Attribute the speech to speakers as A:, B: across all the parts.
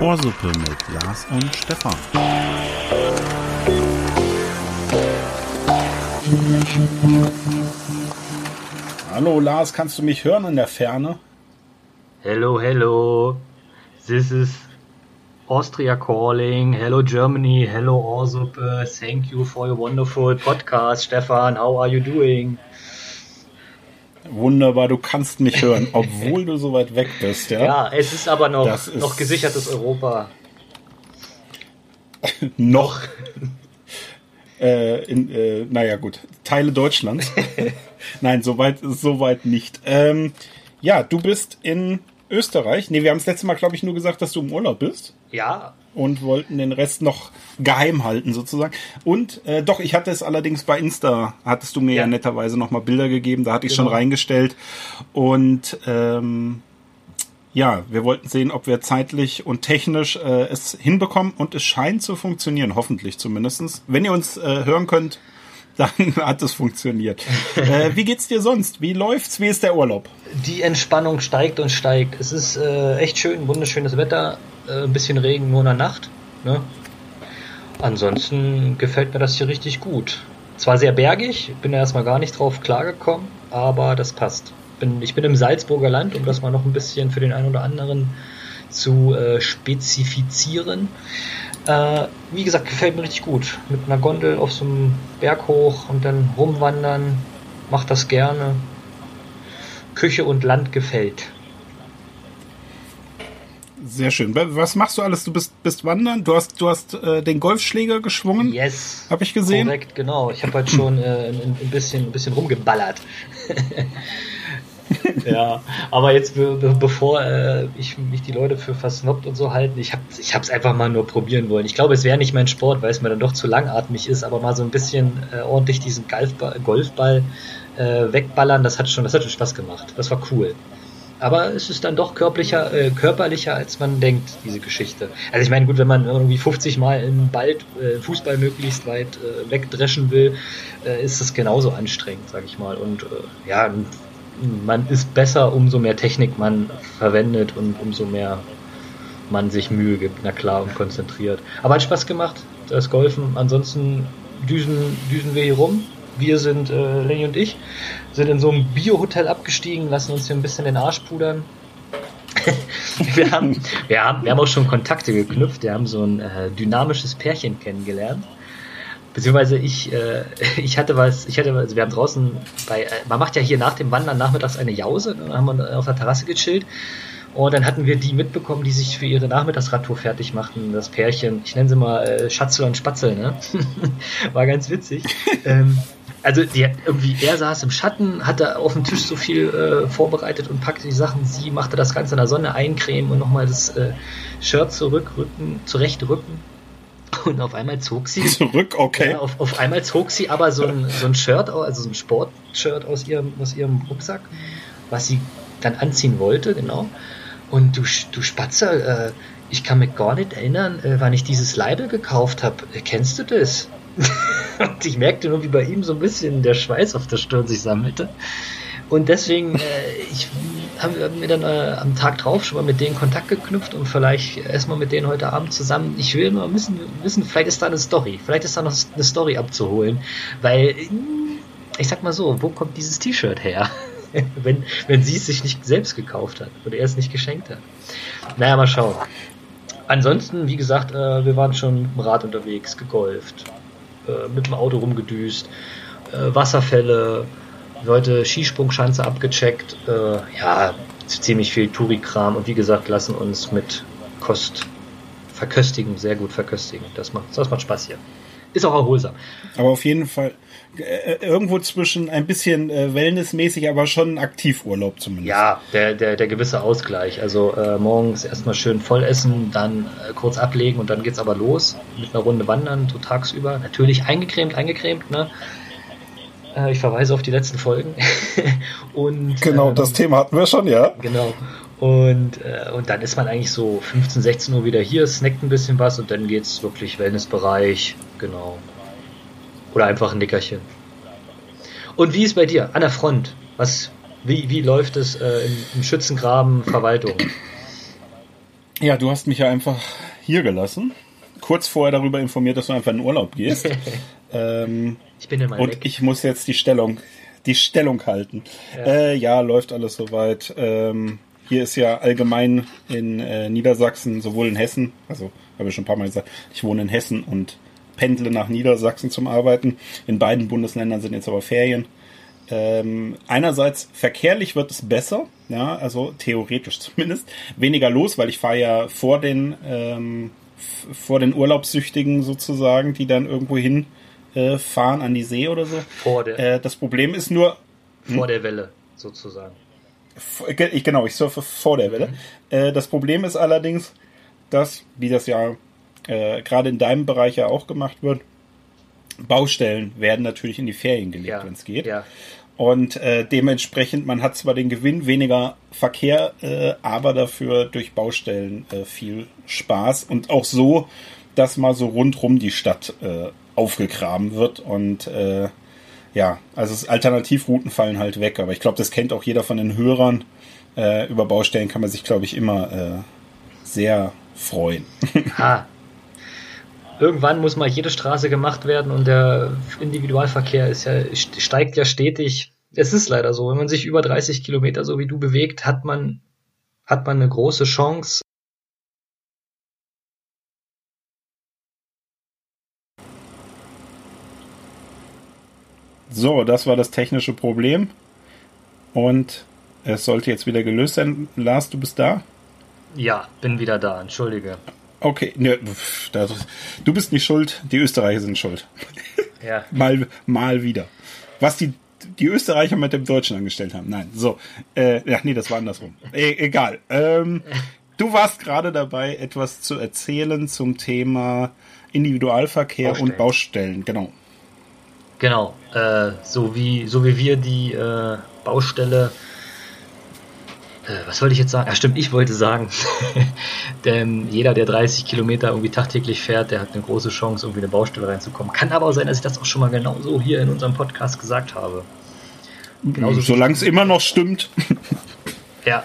A: Ohrsuppe mit Lars und Stefan. Hallo Lars, kannst du mich hören in der Ferne?
B: Hello, hello. This is Austria calling. Hello Germany. Hello Ohrsuppe. Thank you for your wonderful podcast. Stefan, how are you doing?
A: Wunderbar, du kannst mich hören, obwohl du so weit weg bist, ja?
B: Ja, es ist aber noch, ist noch gesichertes Europa.
A: noch. äh, in, äh, naja, gut. Teile Deutschlands. Nein, soweit soweit nicht. Ähm, ja, du bist in Österreich. Nee, wir haben das letzte Mal, glaube ich, nur gesagt, dass du im Urlaub bist.
B: Ja.
A: Und wollten den Rest noch geheim halten, sozusagen. Und äh, doch, ich hatte es allerdings bei Insta, hattest du mir ja, ja netterweise nochmal Bilder gegeben, da hatte ich genau. schon reingestellt. Und ähm, ja, wir wollten sehen, ob wir zeitlich und technisch äh, es hinbekommen und es scheint zu funktionieren, hoffentlich zumindestens. Wenn ihr uns äh, hören könnt, dann hat es funktioniert. äh, wie geht's dir sonst? Wie läuft's? Wie ist der Urlaub?
B: Die Entspannung steigt und steigt. Es ist äh, echt schön, wunderschönes Wetter, äh, ein bisschen Regen nur in der Nacht. Ne? Ansonsten gefällt mir das hier richtig gut. Zwar sehr bergig, bin da erstmal gar nicht drauf klargekommen, aber das passt. Bin, ich bin im Salzburger Land, um das mal noch ein bisschen für den einen oder anderen zu äh, spezifizieren. Äh, wie gesagt, gefällt mir richtig gut. Mit einer Gondel auf so einem Berg hoch und dann rumwandern. Macht das gerne. Küche und Land gefällt.
A: Sehr schön. Was machst du alles? Du bist, bist wandern, du hast, du hast äh, den Golfschläger geschwungen.
B: Yes.
A: Habe ich gesehen.
B: Korrekt, genau. Ich habe halt schon äh, ein, ein, bisschen, ein bisschen rumgeballert. ja, aber jetzt be bevor äh, ich mich die Leute für versnobbt und so halten, ich habe es einfach mal nur probieren wollen. Ich glaube, es wäre nicht mein Sport, weil es mir dann doch zu langatmig ist, aber mal so ein bisschen äh, ordentlich diesen Golfball, Golfball äh, wegballern, das hat schon, das hat schon Spaß gemacht. Das war cool. Aber es ist dann doch körperlicher, äh, körperlicher, als man denkt, diese Geschichte. Also ich meine, gut, wenn man irgendwie 50 Mal im Ball äh, Fußball möglichst weit äh, wegdreschen will, ist es genauso anstrengend, sag ich mal. Und ja, man ist besser, umso mehr Technik man verwendet und umso mehr man sich Mühe gibt, na klar, und konzentriert. Aber hat Spaß gemacht, das Golfen. Ansonsten düsen, düsen wir hier rum. Wir sind, äh, Lenny und ich, sind in so einem Bio-Hotel abgestiegen, lassen uns hier ein bisschen den Arsch pudern. wir, haben, wir, haben, wir haben auch schon Kontakte geknüpft. Wir haben so ein äh, dynamisches Pärchen kennengelernt. Beziehungsweise ich, äh, ich hatte was, ich hatte, also wir haben draußen bei, äh, man macht ja hier nach dem Wandern nachmittags eine Jause, dann haben wir auf der Terrasse gechillt und dann hatten wir die mitbekommen, die sich für ihre Nachmittagsradtour fertig machten, das Pärchen, ich nenne sie mal äh, Schatzel und Spatzel, ne? War ganz witzig. ähm, also die, irgendwie, er saß im Schatten, hatte auf dem Tisch so viel äh, vorbereitet und packte die Sachen. Sie machte das Ganze in der Sonne eincremen und nochmal das äh, Shirt zurückrücken, zurechtrücken. Und auf einmal zog sie.
A: Zurück, okay.
B: Ja, auf, auf einmal zog sie aber so ein, so ein Shirt, also so ein Sportshirt aus ihrem, aus ihrem Rucksack, was sie dann anziehen wollte, genau. Und du, du Spatzer, äh, ich kann mich gar nicht erinnern, äh, wann ich dieses Label gekauft habe. Äh, kennst du das? und ich merkte nur, wie bei ihm so ein bisschen der Schweiß auf der Stirn sich sammelte. Und deswegen, äh, ich habe mir dann äh, am Tag drauf schon mal mit denen Kontakt geknüpft und vielleicht erstmal mit denen heute Abend zusammen. Ich will mal wissen, wissen, vielleicht ist da eine Story. Vielleicht ist da noch eine Story abzuholen. Weil, ich sag mal so, wo kommt dieses T-Shirt her? wenn, wenn sie es sich nicht selbst gekauft hat oder er es nicht geschenkt hat. Naja, mal schauen. Ansonsten, wie gesagt, äh, wir waren schon mit dem Rad unterwegs, gegolft, äh, mit dem Auto rumgedüst, äh, Wasserfälle, Leute Skisprungschanze abgecheckt. Äh, ja, ziemlich viel Touri-Kram und wie gesagt, lassen uns mit Kost verköstigen, sehr gut verköstigen. Das macht, das macht Spaß hier. Ist auch erholsam.
A: Aber auf jeden Fall äh, irgendwo zwischen ein bisschen äh, wellnessmäßig, aber schon Aktivurlaub zumindest.
B: Ja, der, der, der gewisse Ausgleich. Also äh, morgens erstmal schön voll essen, dann äh, kurz ablegen und dann geht's aber los mit einer Runde wandern, so tagsüber. Natürlich eingecremt, eingecremt, ne? Äh, ich verweise auf die letzten Folgen. und,
A: genau, ähm, das Thema hatten wir schon, ja.
B: Genau. Und, äh, und dann ist man eigentlich so 15, 16 Uhr wieder hier, snackt ein bisschen was und dann geht's wirklich Wellnessbereich, genau. Oder einfach ein Nickerchen. Und wie ist bei dir? An der Front. Was, Wie, wie läuft es äh, im, im Schützengraben Verwaltung?
A: Ja, du hast mich ja einfach hier gelassen. Kurz vorher darüber informiert, dass du einfach in Urlaub gehst. ähm,
B: ich bin immer
A: Und
B: weg.
A: ich muss jetzt die Stellung, die Stellung halten. Ja, äh, ja läuft alles soweit. Ähm, hier ist ja allgemein in äh, Niedersachsen, sowohl in Hessen, also habe ich schon ein paar Mal gesagt, ich wohne in Hessen und pendle nach Niedersachsen zum Arbeiten. In beiden Bundesländern sind jetzt aber Ferien. Ähm, einerseits verkehrlich wird es besser, ja, also theoretisch zumindest. Weniger los, weil ich fahre ja vor den ähm, vor den Urlaubssüchtigen sozusagen, die dann irgendwo hin äh, fahren an die See oder so.
B: Vor der,
A: äh, das Problem ist nur
B: hm? vor der Welle sozusagen.
A: Ich, genau, ich surfe vor der Welle. Mhm. Äh, das Problem ist allerdings, dass, wie das ja gerade in deinem Bereich ja auch gemacht wird, Baustellen werden natürlich in die Ferien gelegt, ja, wenn es geht.
B: Ja.
A: Und äh, dementsprechend, man hat zwar den Gewinn weniger Verkehr, äh, aber dafür durch Baustellen äh, viel Spaß und auch so, dass mal so rundrum die Stadt aufgegraben wird und äh, ja, also Alternativrouten fallen halt weg, aber ich glaube, das kennt auch jeder von den Hörern. Äh, über Baustellen kann man sich, glaube ich, immer äh, sehr freuen.
B: ha. Irgendwann muss mal jede Straße gemacht werden und der Individualverkehr ist ja, steigt ja stetig. Es ist leider so, wenn man sich über 30 Kilometer so wie du bewegt, hat man, hat man eine große Chance,
A: So, das war das technische Problem. Und es sollte jetzt wieder gelöst sein. Lars, du bist da?
B: Ja, bin wieder da, entschuldige.
A: Okay, ne, du bist nicht schuld, die Österreicher sind schuld.
B: Ja.
A: mal, mal wieder. Was die, die Österreicher mit dem Deutschen angestellt haben. Nein, so. Äh, ja, nee, das war andersrum. E egal. Ähm, du warst gerade dabei, etwas zu erzählen zum Thema Individualverkehr Baustellen. und Baustellen, genau.
B: Genau, äh, so, wie, so wie wir die äh, Baustelle, äh, was wollte ich jetzt sagen? Ja, stimmt, ich wollte sagen, denn jeder, der 30 Kilometer irgendwie tagtäglich fährt, der hat eine große Chance, irgendwie eine Baustelle reinzukommen. Kann aber auch sein, dass ich das auch schon mal genauso hier in unserem Podcast gesagt habe.
A: Genauso Solange es immer noch stimmt.
B: ja,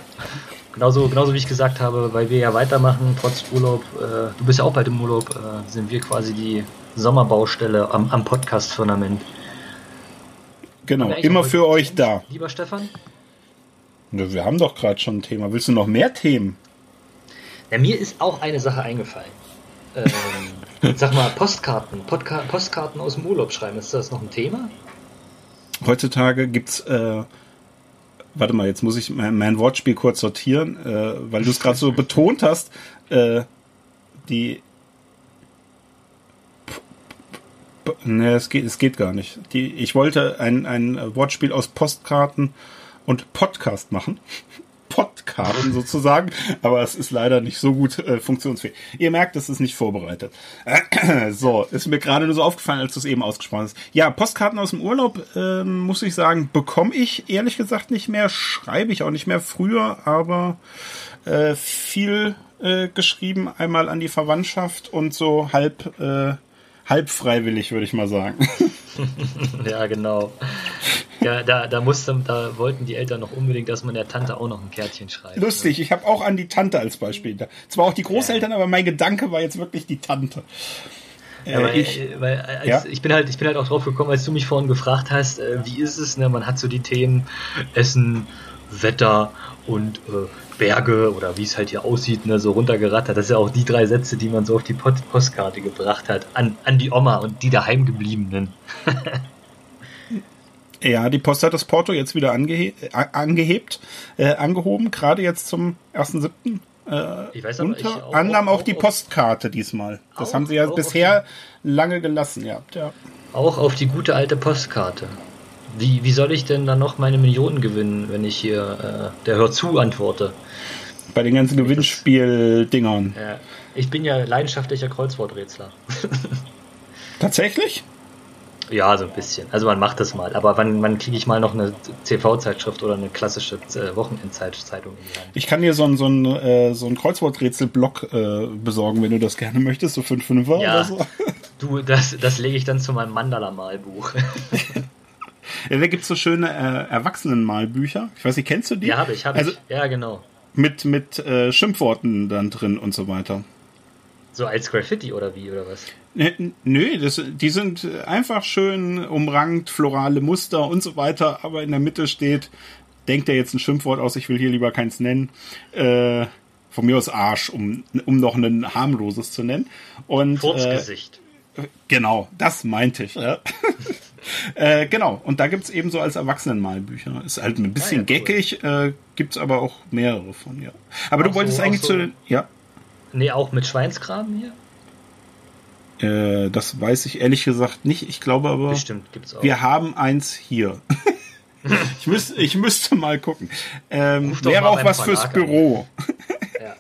B: genauso, genauso wie ich gesagt habe, weil wir ja weitermachen, trotz Urlaub, äh, du bist ja auch bald im Urlaub, äh, sind wir quasi die Sommerbaustelle am, am Podcast-Firmament.
A: Genau, immer für euch da.
B: Lieber Stefan?
A: Wir haben doch gerade schon ein Thema. Willst du noch mehr Themen?
B: Ja, mir ist auch eine Sache eingefallen. Ähm, sag mal, Postkarten. Podca Postkarten aus dem Urlaub schreiben, ist das noch ein Thema?
A: Heutzutage gibt's. Äh, warte mal, jetzt muss ich mein, mein Wortspiel kurz sortieren, äh, weil du es gerade so betont hast. Äh, die Ne, es geht, es geht gar nicht. Die, ich wollte ein, ein Wortspiel aus Postkarten und Podcast machen. Podkarten sozusagen, aber es ist leider nicht so gut äh, funktionsfähig. Ihr merkt, es ist nicht vorbereitet. so, ist mir gerade nur so aufgefallen, als du es eben ausgesprochen hast. Ja, Postkarten aus dem Urlaub, äh, muss ich sagen, bekomme ich ehrlich gesagt nicht mehr, schreibe ich auch nicht mehr früher, aber äh, viel äh, geschrieben, einmal an die Verwandtschaft und so halb äh, halb freiwillig, würde ich mal sagen.
B: ja, genau. Ja, da, da, musste, da wollten die Eltern noch unbedingt, dass man der Tante auch noch ein Kärtchen schreibt.
A: Lustig,
B: ne?
A: ich habe auch an die Tante als Beispiel. Zwar auch die Großeltern, ja. aber mein Gedanke war jetzt wirklich die Tante.
B: Ja, weil, ich, äh, weil als, ja? ich bin halt, ich bin halt auch drauf gekommen, als du mich vorhin gefragt hast, äh, wie ist es, ne? Man hat so die Themen Essen, Wetter und äh, Berge oder wie es halt hier aussieht, ne, so runtergerattert. Das sind ja auch die drei Sätze, die man so auf die Postkarte gebracht hat, an, an die Oma und die daheimgebliebenen.
A: ja, die Post hat das Porto jetzt wieder angehe angehebt, äh, angehoben, gerade jetzt zum 1.7. Äh, ich weiß aber, unter ich auch, anderem auch, auch die Postkarte diesmal. Das auch, haben sie ja bisher lange gelassen, ja. ja.
B: Auch auf die gute alte Postkarte. Wie, wie soll ich denn dann noch meine Millionen gewinnen, wenn ich hier äh, der Hör zu antworte?
A: Bei den ganzen Gewinnspiel-Dingern.
B: Ja. Ich bin ja leidenschaftlicher Kreuzworträtsler.
A: Tatsächlich?
B: Ja, so ein bisschen. Also man macht das mal. Aber wann, wann kriege ich mal noch eine TV-Zeitschrift oder eine klassische äh, Wochenendzeitung in die Hand?
A: Ich kann dir so ein, so ein, äh, so ein Kreuzworträtsel-Block äh, besorgen, wenn du das gerne möchtest, so 5 5 ja, oder so.
B: Du, das, das lege ich dann zu meinem Mandala-Malbuch.
A: Ja, da gibt's so schöne äh, Erwachsenenmalbücher. Ich weiß nicht, kennst du die?
B: Ja, habe ich, habe also, ich. Ja, genau.
A: Mit, mit äh, Schimpfworten dann drin und so weiter.
B: So als Graffiti oder wie, oder was?
A: Nö, das, die sind einfach schön umrankt, florale Muster und so weiter, aber in der Mitte steht, denkt er jetzt ein Schimpfwort aus, ich will hier lieber keins nennen, äh, von mir aus Arsch, um, um noch ein harmloses zu nennen. Und,
B: Furzgesicht.
A: Äh, genau, das meinte ich. Ja. äh, genau, und da gibt's eben so als Erwachsenenmalbücher. Ist halt ein bisschen ah, ja, cool. geckig, äh, gibt's aber auch mehrere von, ja. Aber auch du wolltest so, eigentlich so, zu den, ja.
B: Nee, auch mit Schweinsgraben hier?
A: Äh, das weiß ich ehrlich gesagt nicht. Ich glaube aber,
B: Bestimmt, gibt's auch.
A: wir haben eins hier. ich, müsste, ich müsste mal gucken. Ähm, wäre auch was fürs Büro. ja.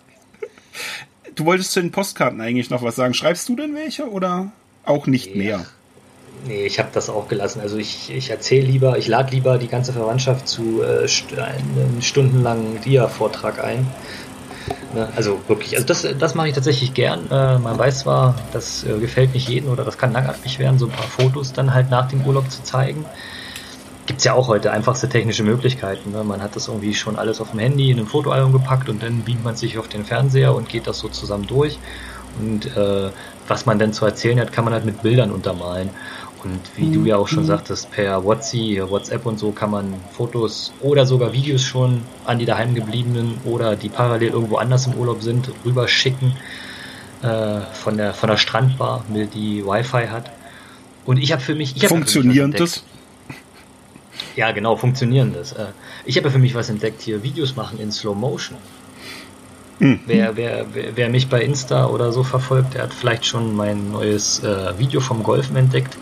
A: Du wolltest zu den Postkarten eigentlich noch was sagen. Schreibst du denn welche oder auch nicht nee. mehr?
B: Nee, ich habe das auch gelassen. Also ich, ich erzähle lieber, ich lade lieber die ganze Verwandtschaft zu äh, einem stundenlangen Dia-Vortrag ein? Also wirklich, also das, das mache ich tatsächlich gern. Äh, man weiß zwar, das äh, gefällt nicht jedem oder das kann langatmig werden, so ein paar Fotos dann halt nach dem Urlaub zu zeigen. Gibt es ja auch heute einfachste technische Möglichkeiten. Ne? Man hat das irgendwie schon alles auf dem Handy in ein Fotoalbum gepackt und dann beamt man sich auf den Fernseher und geht das so zusammen durch. Und äh, was man dann zu erzählen hat, kann man halt mit Bildern untermalen. Und wie mhm. du ja auch schon mhm. sagtest, per WhatsApp, WhatsApp und so kann man Fotos oder sogar Videos schon an die daheimgebliebenen oder die parallel irgendwo anders im Urlaub sind, rüberschicken äh, von der von der Strandbar, die Wi-Fi hat. Und ich habe für mich, ich
A: funktionierendes.
B: Ja, genau, funktionierendes. Äh, ich habe für mich was entdeckt hier, Videos machen in Slow Motion. Mhm. Wer, wer, wer, mich bei Insta oder so verfolgt, der hat vielleicht schon mein neues äh, Video vom Golfen entdeckt.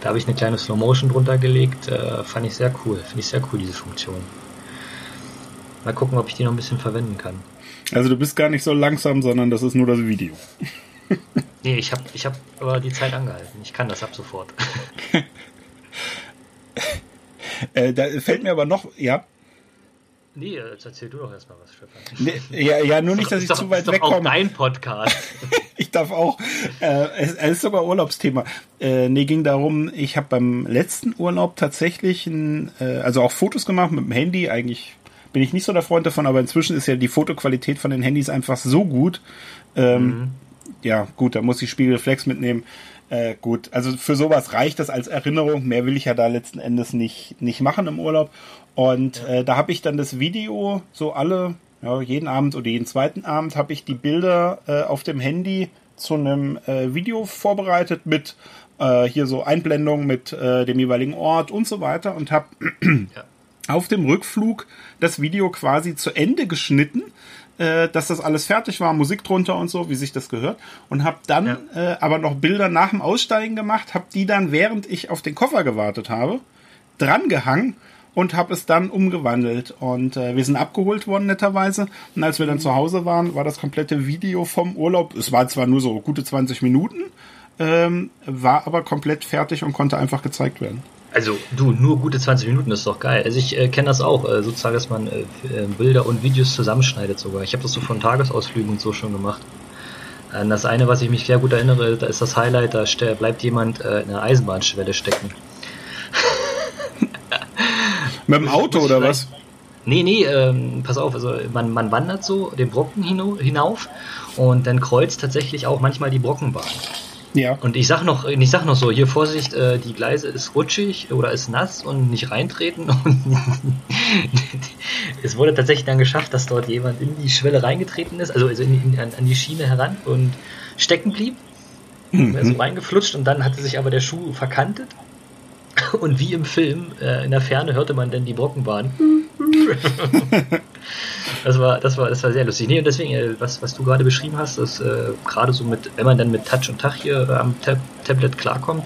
B: Da habe ich eine kleine Slow Motion drunter gelegt. Äh, fand ich sehr cool. Finde ich sehr cool, diese Funktion. Mal gucken, ob ich die noch ein bisschen verwenden kann.
A: Also du bist gar nicht so langsam, sondern das ist nur das Video.
B: nee, ich habe ich hab aber die Zeit angehalten. Ich kann das ab sofort.
A: äh, da fällt mir aber noch, ja.
B: Nee, jetzt erzähl du doch erstmal was, Stefan.
A: Nee, ja, ja, nur nicht, dass ich
B: doch,
A: zu weit wegkomme.
B: Das ist dein Podcast.
A: ich darf auch. Äh, es, es, ist sogar Urlaubsthema. Äh, nee, ging darum, ich habe beim letzten Urlaub tatsächlich ein, äh, also auch Fotos gemacht mit dem Handy. Eigentlich bin ich nicht so der Freund davon, aber inzwischen ist ja die Fotoqualität von den Handys einfach so gut. Ähm, mhm. Ja, gut, da muss ich Spiegelreflex mitnehmen. Äh, gut, also für sowas reicht das als Erinnerung. Mehr will ich ja da letzten Endes nicht, nicht machen im Urlaub. Und äh, da habe ich dann das Video so alle, ja, jeden Abend oder jeden zweiten Abend habe ich die Bilder äh, auf dem Handy zu einem äh, Video vorbereitet mit äh, hier so Einblendungen mit äh, dem jeweiligen Ort und so weiter und habe ja. auf dem Rückflug das Video quasi zu Ende geschnitten, äh, dass das alles fertig war, Musik drunter und so, wie sich das gehört. Und habe dann ja. aber noch Bilder nach dem Aussteigen gemacht, habe die dann, während ich auf den Koffer gewartet habe, drangehangen und habe es dann umgewandelt. Und äh, wir sind abgeholt worden, netterweise. Und als wir dann zu Hause waren, war das komplette Video vom Urlaub. Es war zwar nur so gute 20 Minuten, ähm, war aber komplett fertig und konnte einfach gezeigt werden.
B: Also du, nur gute 20 Minuten ist doch geil. Also ich äh, kenne das auch, äh, sozusagen, dass man äh, äh Bilder und Videos zusammenschneidet sogar. Ich habe das so von Tagesausflügen und so schon gemacht. Äh, das eine, was ich mich sehr gut erinnere, da ist das Highlight, da bleibt jemand äh, in einer Eisenbahnschwelle stecken.
A: Mit dem Auto oder was?
B: Nee, nee, ähm, pass auf, also man, man wandert so den Brocken hinauf und dann kreuzt tatsächlich auch manchmal die Brockenbahn. Ja. Und ich sag noch, ich sag noch so, hier Vorsicht, äh, die Gleise ist rutschig oder ist nass und nicht reintreten. Und es wurde tatsächlich dann geschafft, dass dort jemand in die Schwelle reingetreten ist, also, also in, in, an, an, die Schiene heran und stecken blieb. Mhm. So reingeflutscht und dann hatte sich aber der Schuh verkantet und wie im Film, äh, in der Ferne hörte man dann die Brockenbahn. das, war, das, war, das war sehr lustig. Nee, und deswegen, äh, was, was du gerade beschrieben hast, dass äh, gerade so mit, wenn man dann mit Touch und Tach hier äh, am Tab Tablet klarkommt,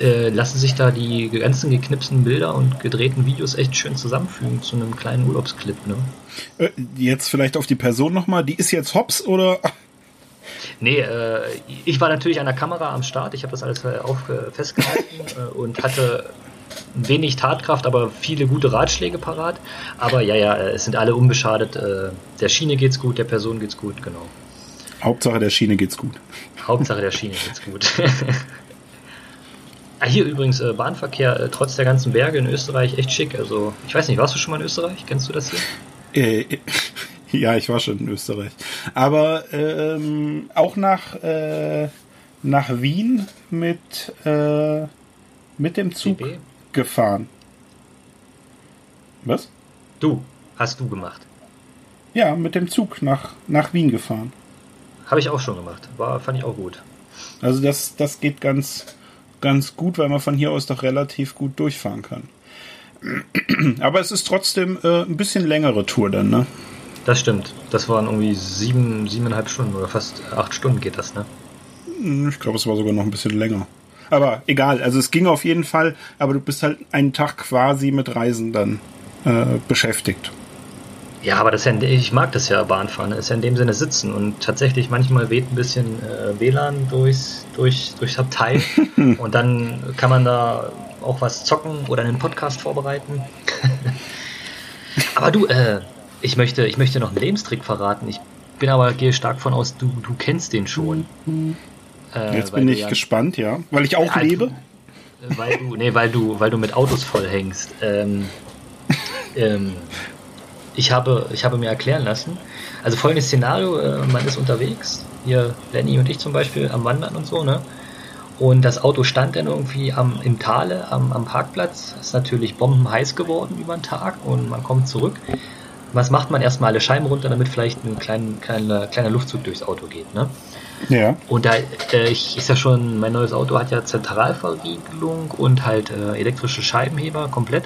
B: äh, lassen sich da die ganzen geknipsten Bilder und gedrehten Videos echt schön zusammenfügen zu einem kleinen Urlaubsclip. Ne?
A: Äh, jetzt vielleicht auf die Person nochmal, die ist jetzt hops oder
B: Nee, äh, ich war natürlich an der Kamera am Start. Ich habe das alles äh, auf, äh, festgehalten äh, und hatte wenig Tatkraft, aber viele gute Ratschläge parat. Aber ja, ja, äh, es sind alle unbeschadet. Äh, der Schiene geht's gut, der Person geht's gut, genau.
A: Hauptsache der Schiene geht's gut.
B: Hauptsache der Schiene geht's gut. Ah, hier übrigens äh, Bahnverkehr äh, trotz der ganzen Berge in Österreich echt schick. Also ich weiß nicht, warst du schon mal in Österreich? Kennst du das hier?
A: Ja, ich war schon in Österreich. Aber ähm, auch nach, äh, nach Wien mit, äh, mit dem Zug
B: DB?
A: gefahren. Was?
B: Du, hast du gemacht.
A: Ja, mit dem Zug nach, nach Wien gefahren.
B: Habe ich auch schon gemacht. War, fand ich auch gut.
A: Also das, das geht ganz, ganz gut, weil man von hier aus doch relativ gut durchfahren kann. Aber es ist trotzdem äh, ein bisschen längere Tour dann, ne?
B: Das stimmt. Das waren irgendwie sieben, siebeneinhalb Stunden oder fast acht Stunden geht das, ne?
A: Hm, Ich glaube, es war sogar noch ein bisschen länger. Aber egal, also es ging auf jeden Fall, aber du bist halt einen Tag quasi mit Reisen dann äh, beschäftigt.
B: Ja, aber das ist ja, ich mag das ja Bahnfahren. Das ist ja in dem Sinne sitzen und tatsächlich manchmal weht ein bisschen äh, WLAN durchs, durch, durchs Abteil und dann kann man da auch was zocken oder einen Podcast vorbereiten. aber du, äh, ich möchte, ich möchte noch einen Lebenstrick verraten. Ich bin aber gehe stark von aus, du, du kennst den schon. Äh,
A: Jetzt bin ich
B: ja-
A: gespannt, ja. Weil ich auch
B: Ja,
A: lebe.
B: Weil du, nee, weil du, weil du mit Autos vollhängst. Ähm, ähm, ich habe, ich habe mir erklären lassen. Also folgendes Szenario: äh, Man ist unterwegs, hier Lenny und ich zum Beispiel am Wandern und so, ne? Und das Auto stand dann irgendwie am, im Tale, am, am Parkplatz. Ist natürlich bombenheiß geworden über den Tag und man kommt zurück. Was macht man? Erstmal alle Scheiben runter, damit vielleicht ein klein, kleiner, kleiner Luftzug durchs Auto geht, ne?
A: Ja.
B: Und da äh, ich, ist ja schon, mein neues Auto hat ja Zentralverriegelung und halt äh, elektrische Scheibenheber komplett.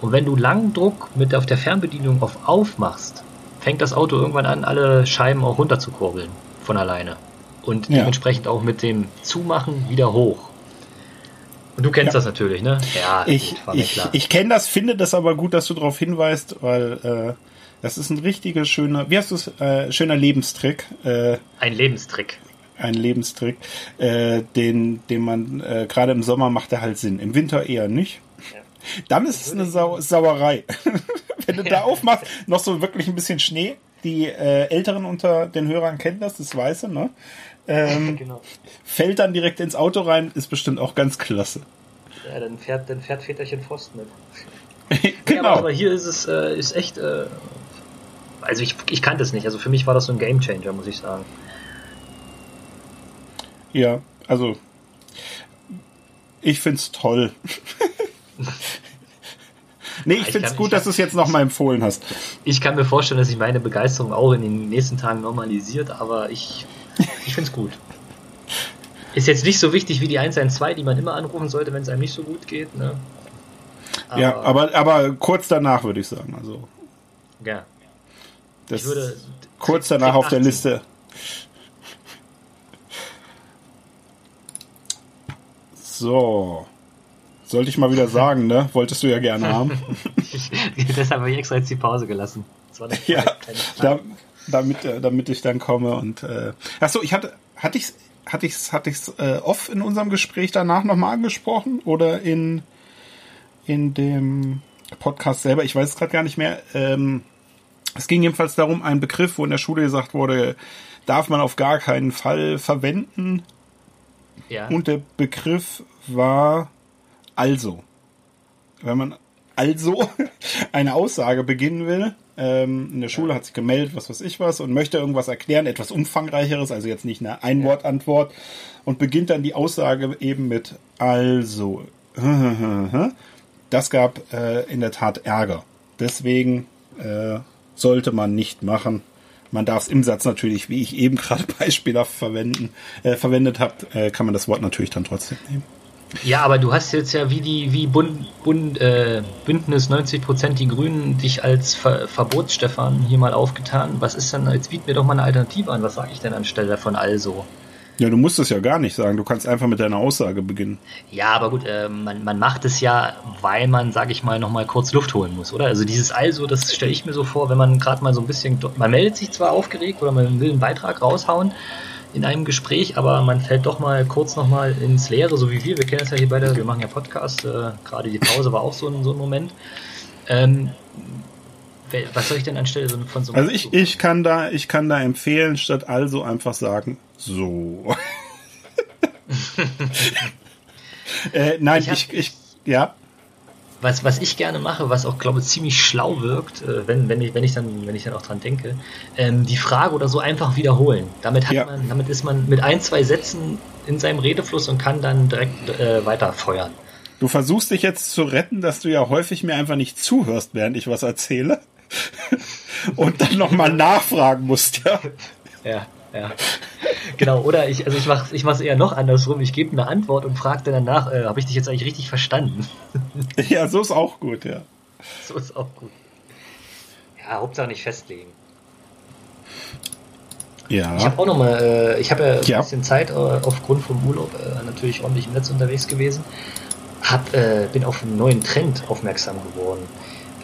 B: Und wenn du langen Druck mit auf der Fernbedienung auf Auf machst, fängt das Auto irgendwann an, alle Scheiben auch runter zu kurbeln von alleine. Und
A: Ja.
B: dementsprechend auch mit dem Zumachen wieder hoch. Und du kennst
A: Ja.
B: das natürlich, ne? Ja,
A: Ich,
B: gut,
A: ich,
B: klar.
A: ich kenne das, finde das aber gut, dass du darauf hinweist, weil äh, das ist ein richtiger schöner, wie hast du es, äh, schöner Lebenstrick, äh,
B: Ein Lebenstrick.
A: ein Lebenstrick, äh, den, den man äh, gerade im Sommer macht, der halt Sinn. Im Winter eher nicht. Dann ist es eine Sau Sauerei. Wenn du da aufmachst, noch so wirklich ein bisschen Schnee. Die äh, Älteren unter den Hörern kennen das, das Weiße, ne? Ähm,
B: genau.
A: fällt dann direkt ins Auto rein, ist bestimmt auch ganz klasse.
B: Ja, dann fährt, dann fährt Väterchen Frost mit. Ja,
A: genau.
B: aber hier ist es äh, ist echt. Äh, also ich, ich kannte es nicht. Also für mich war das so ein Gamechanger, muss ich sagen.
A: Ja, also ich find's toll. nee, ich
B: Ich
A: find's
B: kann-
A: gut,
B: ich
A: dass du es jetzt nochmal empfohlen hast.
B: Ich kann mir vorstellen, dass sich meine Begeisterung auch in den nächsten Tagen normalisiert, aber ich, ich finde es gut. Ist jetzt nicht so wichtig wie die 112, die man immer anrufen sollte, wenn es einem nicht so gut geht. Ne?
A: ja, aber, aber kurz danach würde ich sagen. Also
B: ja.
A: Das
B: Ich würde
A: kurz danach auf der
B: 18.
A: Liste. So. Sollte ich mal wieder sagen, ne? Wolltest du ja gerne haben.
B: Ich, deshalb habe ich extra jetzt die Pause gelassen. Das war eine
A: Ja, da, damit, äh, damit ich dann komme und äh, achso, ich hatte hatte ich's hatte ich's hatte ich's äh, off in unserem Gespräch danach nochmal angesprochen oder in in dem Podcast selber, ich weiß es gerade gar nicht mehr. Ähm, es ging jedenfalls darum, ein Begriff, wo in der Schule gesagt wurde, darf man auf gar keinen Fall verwenden.
B: ja.
A: Und der Begriff war also. Wenn man also eine Aussage beginnen will, ähm, in der Schule hat sich gemeldet, was weiß ich was, und möchte irgendwas erklären, etwas umfangreicheres, also jetzt nicht eine Einwortantwort, und beginnt dann die Aussage eben mit also. Das gab äh, in der Tat Ärger. Deswegen äh, sollte man nicht machen. Man darf es im Satz natürlich, wie ich eben gerade beispielhaft verwenden, äh, verwendet habe, äh, kann man das Wort natürlich dann trotzdem nehmen.
B: Ja, aber du hast jetzt ja wie die wie Bund, Bund, äh, Bündnis 90 Prozent die Grünen dich als Ver Verbotsstefan hier mal aufgetan. Was ist denn, jetzt biet mir doch mal eine Alternative an. Was sage ich denn anstelle davon also?
A: Ja, du musst es ja gar nicht sagen. Du kannst einfach mit deiner Aussage beginnen.
B: Ja, aber gut, äh, man, man macht es ja, weil man, sage ich mal, nochmal kurz Luft holen muss, oder? Also dieses Also, das stelle ich mir so vor, wenn man gerade mal so ein bisschen, man meldet sich zwar aufgeregt oder man will einen Beitrag raushauen in einem Gespräch, aber man fällt doch mal kurz nochmal ins Leere, so wie wir. Wir kennen es ja hier beide, wir machen ja Podcast, äh, gerade die Pause war auch so ein, so ein Moment. Ähm, was soll ich denn anstelle von so einem
A: Also ich, ich kann da, ich kann da empfehlen, statt also einfach sagen, so. Äh, nein, ich, ich, ich, ja.
B: Was, was ich gerne mache, was auch, glaube ich, ziemlich schlau wirkt, äh, wenn, wenn, ich, wenn, ich dann, wenn ich dann auch dran denke, ähm, die Frage oder so einfach wiederholen. Damit, hat
A: Ja.
B: man, damit ist man mit ein, zwei Sätzen in seinem Redefluss und kann dann direkt äh, weiter feuern.
A: Du versuchst dich jetzt zu retten, dass du ja häufig mir einfach nicht zuhörst, während ich was erzähle. Und dann nochmal nachfragen musst, ja.
B: Ja, ja. Genau, oder ich, also ich mache ich mach's eher noch andersrum. Ich gebe eine Antwort und frage dann danach, äh, habe ich dich jetzt eigentlich richtig verstanden?
A: Ja, so ist auch gut, ja.
B: so ist auch gut. Ja, Hauptsache nicht festlegen. Ich
A: Ja.
B: habe auch noch mal, äh, ich habe ja,
A: Ja.
B: ein bisschen Zeit äh, aufgrund vom Urlaub äh, natürlich ordentlich im Netz unterwegs gewesen. Hab, äh, bin auf einen neuen Trend aufmerksam geworden.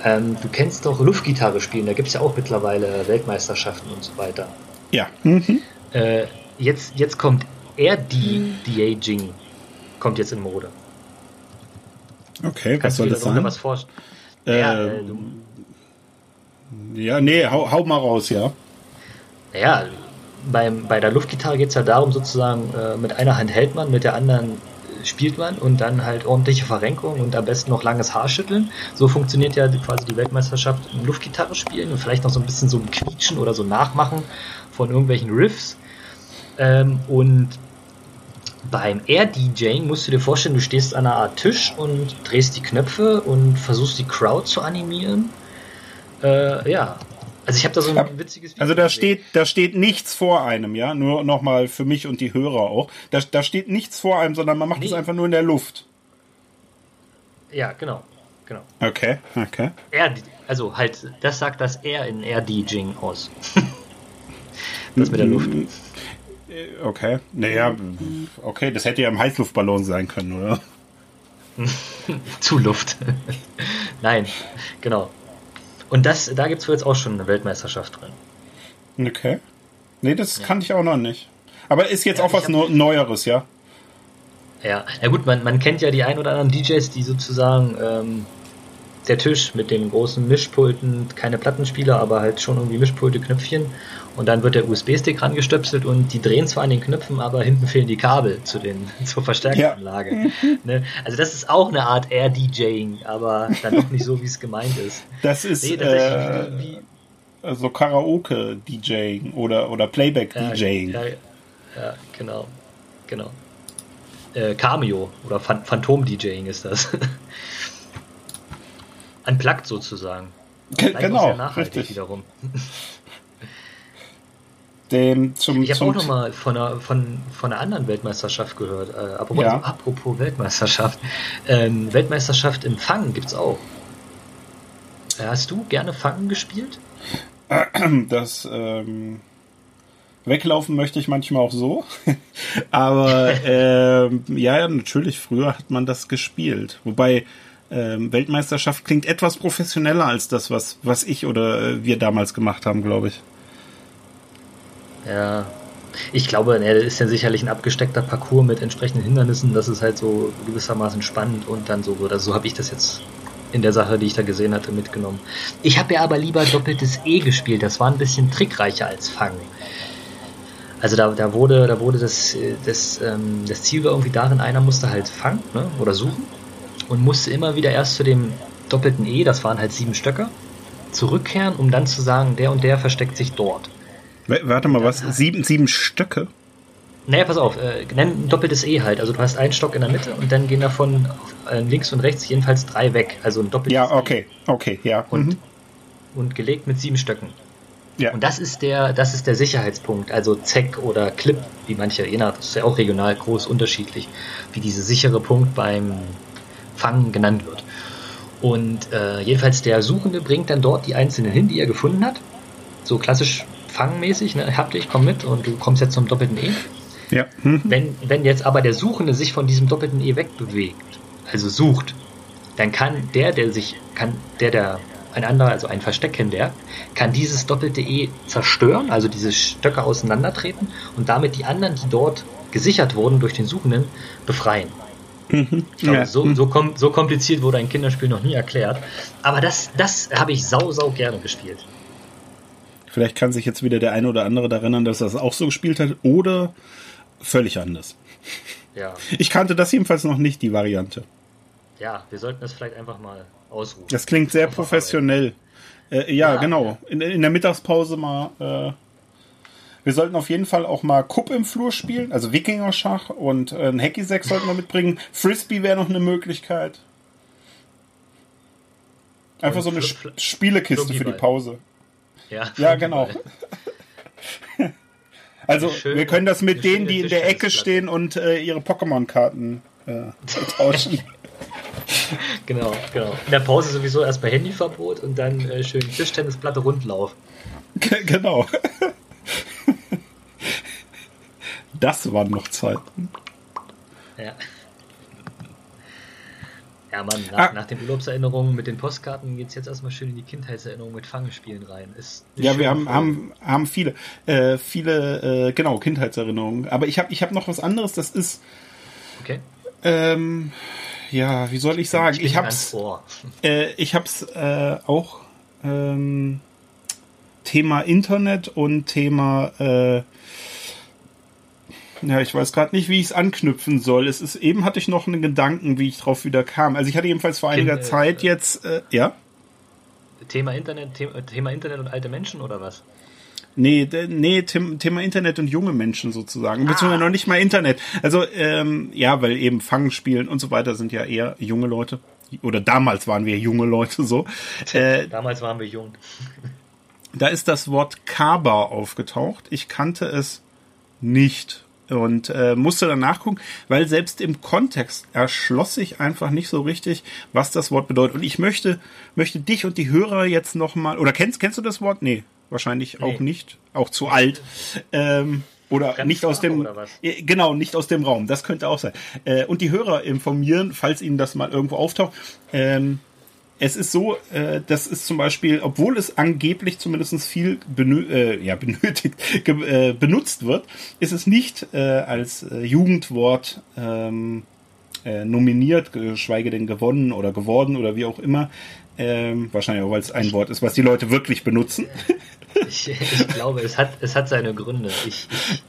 B: Ähm, du kennst doch Luftgitarre spielen, da gibt's ja auch mittlerweile Weltmeisterschaften und so weiter.
A: Ja. Mhm.
B: Äh, jetzt, jetzt kommt Air-D-Jing, kommt jetzt in Mode.
A: Okay, was
B: Kannst
A: soll
B: du dir
A: das sein?
B: was vorstellen?
A: Äh,
B: ja, äh,
A: Ja, nee, hau, hau mal raus, ja.
B: Naja, beim, bei der Luftgitarre geht es ja darum, sozusagen, äh, mit einer Hand hält man, mit der anderen spielt man und dann halt ordentliche Verrenkung und am besten noch langes Haar schütteln. So funktioniert ja quasi die Weltmeisterschaft im Luftgitarre spielen und vielleicht noch so ein bisschen so ein Quietschen oder so Nachmachen von irgendwelchen Riffs. Ähm, und beim Air-DJing musst du dir vorstellen, du stehst an einer Art Tisch und drehst die Knöpfe und versuchst die Crowd zu animieren. Äh, ja. Also ich habe da so ein
A: Ja,
B: witziges Video
A: Also da
B: gesehen.
A: steht, da steht nichts vor einem, ja. Nur nochmal für mich und die Hörer auch. Da, da steht nichts vor einem, sondern man macht es
B: Nee.
A: einfach nur in der Luft.
B: Ja, genau. genau.
A: Okay, okay.
B: Er, also halt, das sagt das er in Air DJing aus. das mit der Luft.
A: Äh, Okay. Naja, okay, das hätte ja im Heißluftballon sein können, oder?
B: Zu Luft. Nein, genau. Und das, da gibt es jetzt auch schon eine Weltmeisterschaft drin.
A: Okay. Nee, das
B: Ja.
A: kannte ich auch noch nicht. Aber ist jetzt
B: Ja,
A: auch was
B: hab-
A: Neu- Neueres, ja?
B: Ja, na gut, man, man kennt ja die ein oder anderen DJs, die sozusagen ähm, der Tisch mit den großen Mischpulten, keine Plattenspieler, aber halt schon irgendwie Mischpulte, Knöpfchen. Und dann wird der USB-Stick rangestöpselt und die drehen zwar an den Knöpfen, aber hinten fehlen die Kabel zu den, zur Verstärkeranlage. Ne? Also das ist auch eine Art Air-DJing, aber dann doch nicht so, wie es gemeint ist.
A: Das ist
B: Nee,
A: äh,
B: wie, wie,
A: so Karaoke-DJing oder, oder Playback-DJing.
B: Ja, ja, ja, genau. Genau. Äh, Cameo oder Phan Phantom-DJing ist das. Unplugged sozusagen.
A: Ge-
B: Vielleicht
A: genau,
B: sehr nachhaltig
A: richtig.
B: wiederum.
A: Dem zum,
B: Ich habe auch nochmal von einer, von, von einer anderen Weltmeisterschaft gehört. Äh, apropos,
A: Ja.
B: apropos Weltmeisterschaft. Ähm, Weltmeisterschaft im Fangen gibt's auch. Äh, Hast du gerne Fangen gespielt?
A: das ähm, weglaufen möchte ich manchmal auch so. Aber ähm, ja, ja, natürlich, früher hat man das gespielt. Wobei ähm, Weltmeisterschaft klingt etwas professioneller als das, was, was ich oder äh, wir damals gemacht haben, glaube ich.
B: Ja. Ich glaube, ne, das ist ja sicherlich ein abgesteckter Parcours mit entsprechenden Hindernissen. Das ist halt so gewissermaßen spannend und dann so wird. Also so habe ich das jetzt in der Sache, die ich da gesehen hatte, mitgenommen. Ich habe ja aber lieber doppeltes E gespielt. Das war ein bisschen trickreicher als Fangen. Also da, da wurde, da wurde das, das, ähm, das Ziel war irgendwie darin, einer musste halt fangen ne, oder suchen und musste immer wieder erst zu dem doppelten E, das waren halt sieben Stöcker, zurückkehren, um dann zu sagen, der und der versteckt sich dort.
A: Warte mal, was? Sieben, sieben Stöcke?
B: Naja, pass auf, äh, nenn ein doppeltes E halt. Also du hast einen Stock in der Mitte und dann gehen davon auf, äh, links und rechts jedenfalls drei weg. Also ein doppeltes
A: Ja, okay, okay, ja.
B: E. Und,
A: mhm.
B: und gelegt mit sieben Stöcken.
A: ja.
B: Und das ist der, das ist der Sicherheitspunkt. Also Zeck oder Clip, wie manche, je nach, das ist ja auch regional groß unterschiedlich, wie diese sichere Punkt beim Fangen genannt wird. Und äh, jedenfalls der Suchende bringt dann dort die einzelnen hin, die er gefunden hat. So klassisch fangmäßig, ne? Hab dich, komm mit und du kommst jetzt zum doppelten E.
A: ja. Mhm.
B: Wenn, wenn jetzt aber der Suchende sich von diesem doppelten E wegbewegt, also sucht, dann kann der, der sich, kann der, der ein anderer, also ein Versteck kann dieses doppelte E zerstören, also diese Stöcke auseinandertreten und damit die anderen, die dort gesichert wurden durch den Suchenden, befreien.
A: Mhm.
B: Ich glaube,
A: Ja.
B: so, so, kom so kompliziert wurde ein Kinderspiel noch nie erklärt. Aber das, das habe ich sau, sau gerne gespielt.
A: Vielleicht kann sich jetzt wieder der eine oder andere daran erinnern, dass er das auch so gespielt hat oder völlig anders. Ja. Ich kannte das jedenfalls noch nicht, die Variante.
B: Ja, wir sollten das vielleicht einfach mal ausruhen.
A: Das klingt sehr professionell. Äh, ja, ja, genau. In, in, der Mittagspause mal. Äh, wir sollten auf jeden Fall auch mal Kupp im Flur spielen, also Wikinger-Schach und äh, ein Hacky-Sack sollten wir mitbringen. Frisbee wäre noch eine Möglichkeit. Einfach so eine Fl Spielekiste für die Pause. Ja, ja genau. also schön, wir können das mit denen, die in der Ecke stehen und äh, ihre Pokémon-Karten äh, tauschen.
B: genau, genau. In der Pause sowieso erstmal Handyverbot und dann äh, schön Tischtennisplatte Rundlauf.
A: genau. das waren noch Zeiten.
B: Ja. Ja, Mann, nach, ah. nach, den Urlaubserinnerungen mit den Postkarten geht es jetzt erstmal schön in die Kindheitserinnerungen mit Fangespielen rein. Ist
A: ja, wir haben, haben, haben viele, äh, viele, äh, genau, Kindheitserinnerungen. Aber ich habe ich hab noch was anderes, das ist. Okay. Ähm, ja, wie soll ich sagen? Ich, ich hab's, äh, ich hab's äh, auch ähm, Thema Internet und Thema äh, ja, ich weiß gerade nicht, wie ich es anknüpfen soll. Es ist eben hatte ich noch einen Gedanken, wie ich drauf wieder kam. Also ich hatte jedenfalls vor einiger Thema, Zeit äh, jetzt, äh, ja.
B: Thema Internet, Thema, Thema Internet und alte Menschen oder was?
A: Nee, nee, Thema Internet und junge Menschen sozusagen. Ah. Beziehungsweise noch nicht mal Internet. Also, ähm, ja, weil eben Fangenspielen und so weiter sind ja eher junge Leute. Oder damals waren wir junge Leute so.
B: Äh, damals waren wir jung.
A: Da ist das Wort Kaba aufgetaucht. Ich kannte es nicht und äh, musste dann nachgucken, weil selbst im Kontext erschloss sich einfach nicht so richtig, was das Wort bedeutet. Und ich möchte möchte dich und die Hörer jetzt noch mal oder kennst kennst du das Wort? Nee wahrscheinlich nee. auch nicht, auch zu alt. Ähm, oder Ganz nicht aus dem genau nicht aus dem Raum das könnte auch sein äh, und die Hörer informieren falls ihnen das mal irgendwo auftaucht ähm, es ist so, äh, das ist zum Beispiel, obwohl es angeblich zumindest viel benö äh, ja, benötigt, äh, benutzt wird, ist es nicht äh, als äh, Jugendwort ähm, äh, nominiert, geschweige denn gewonnen oder geworden oder wie auch immer. Ähm, wahrscheinlich auch, weil es ein Wort ist, was die Leute wirklich benutzen.
B: Ich, ich glaube, es hat, es hat seine Gründe. Ich, ich,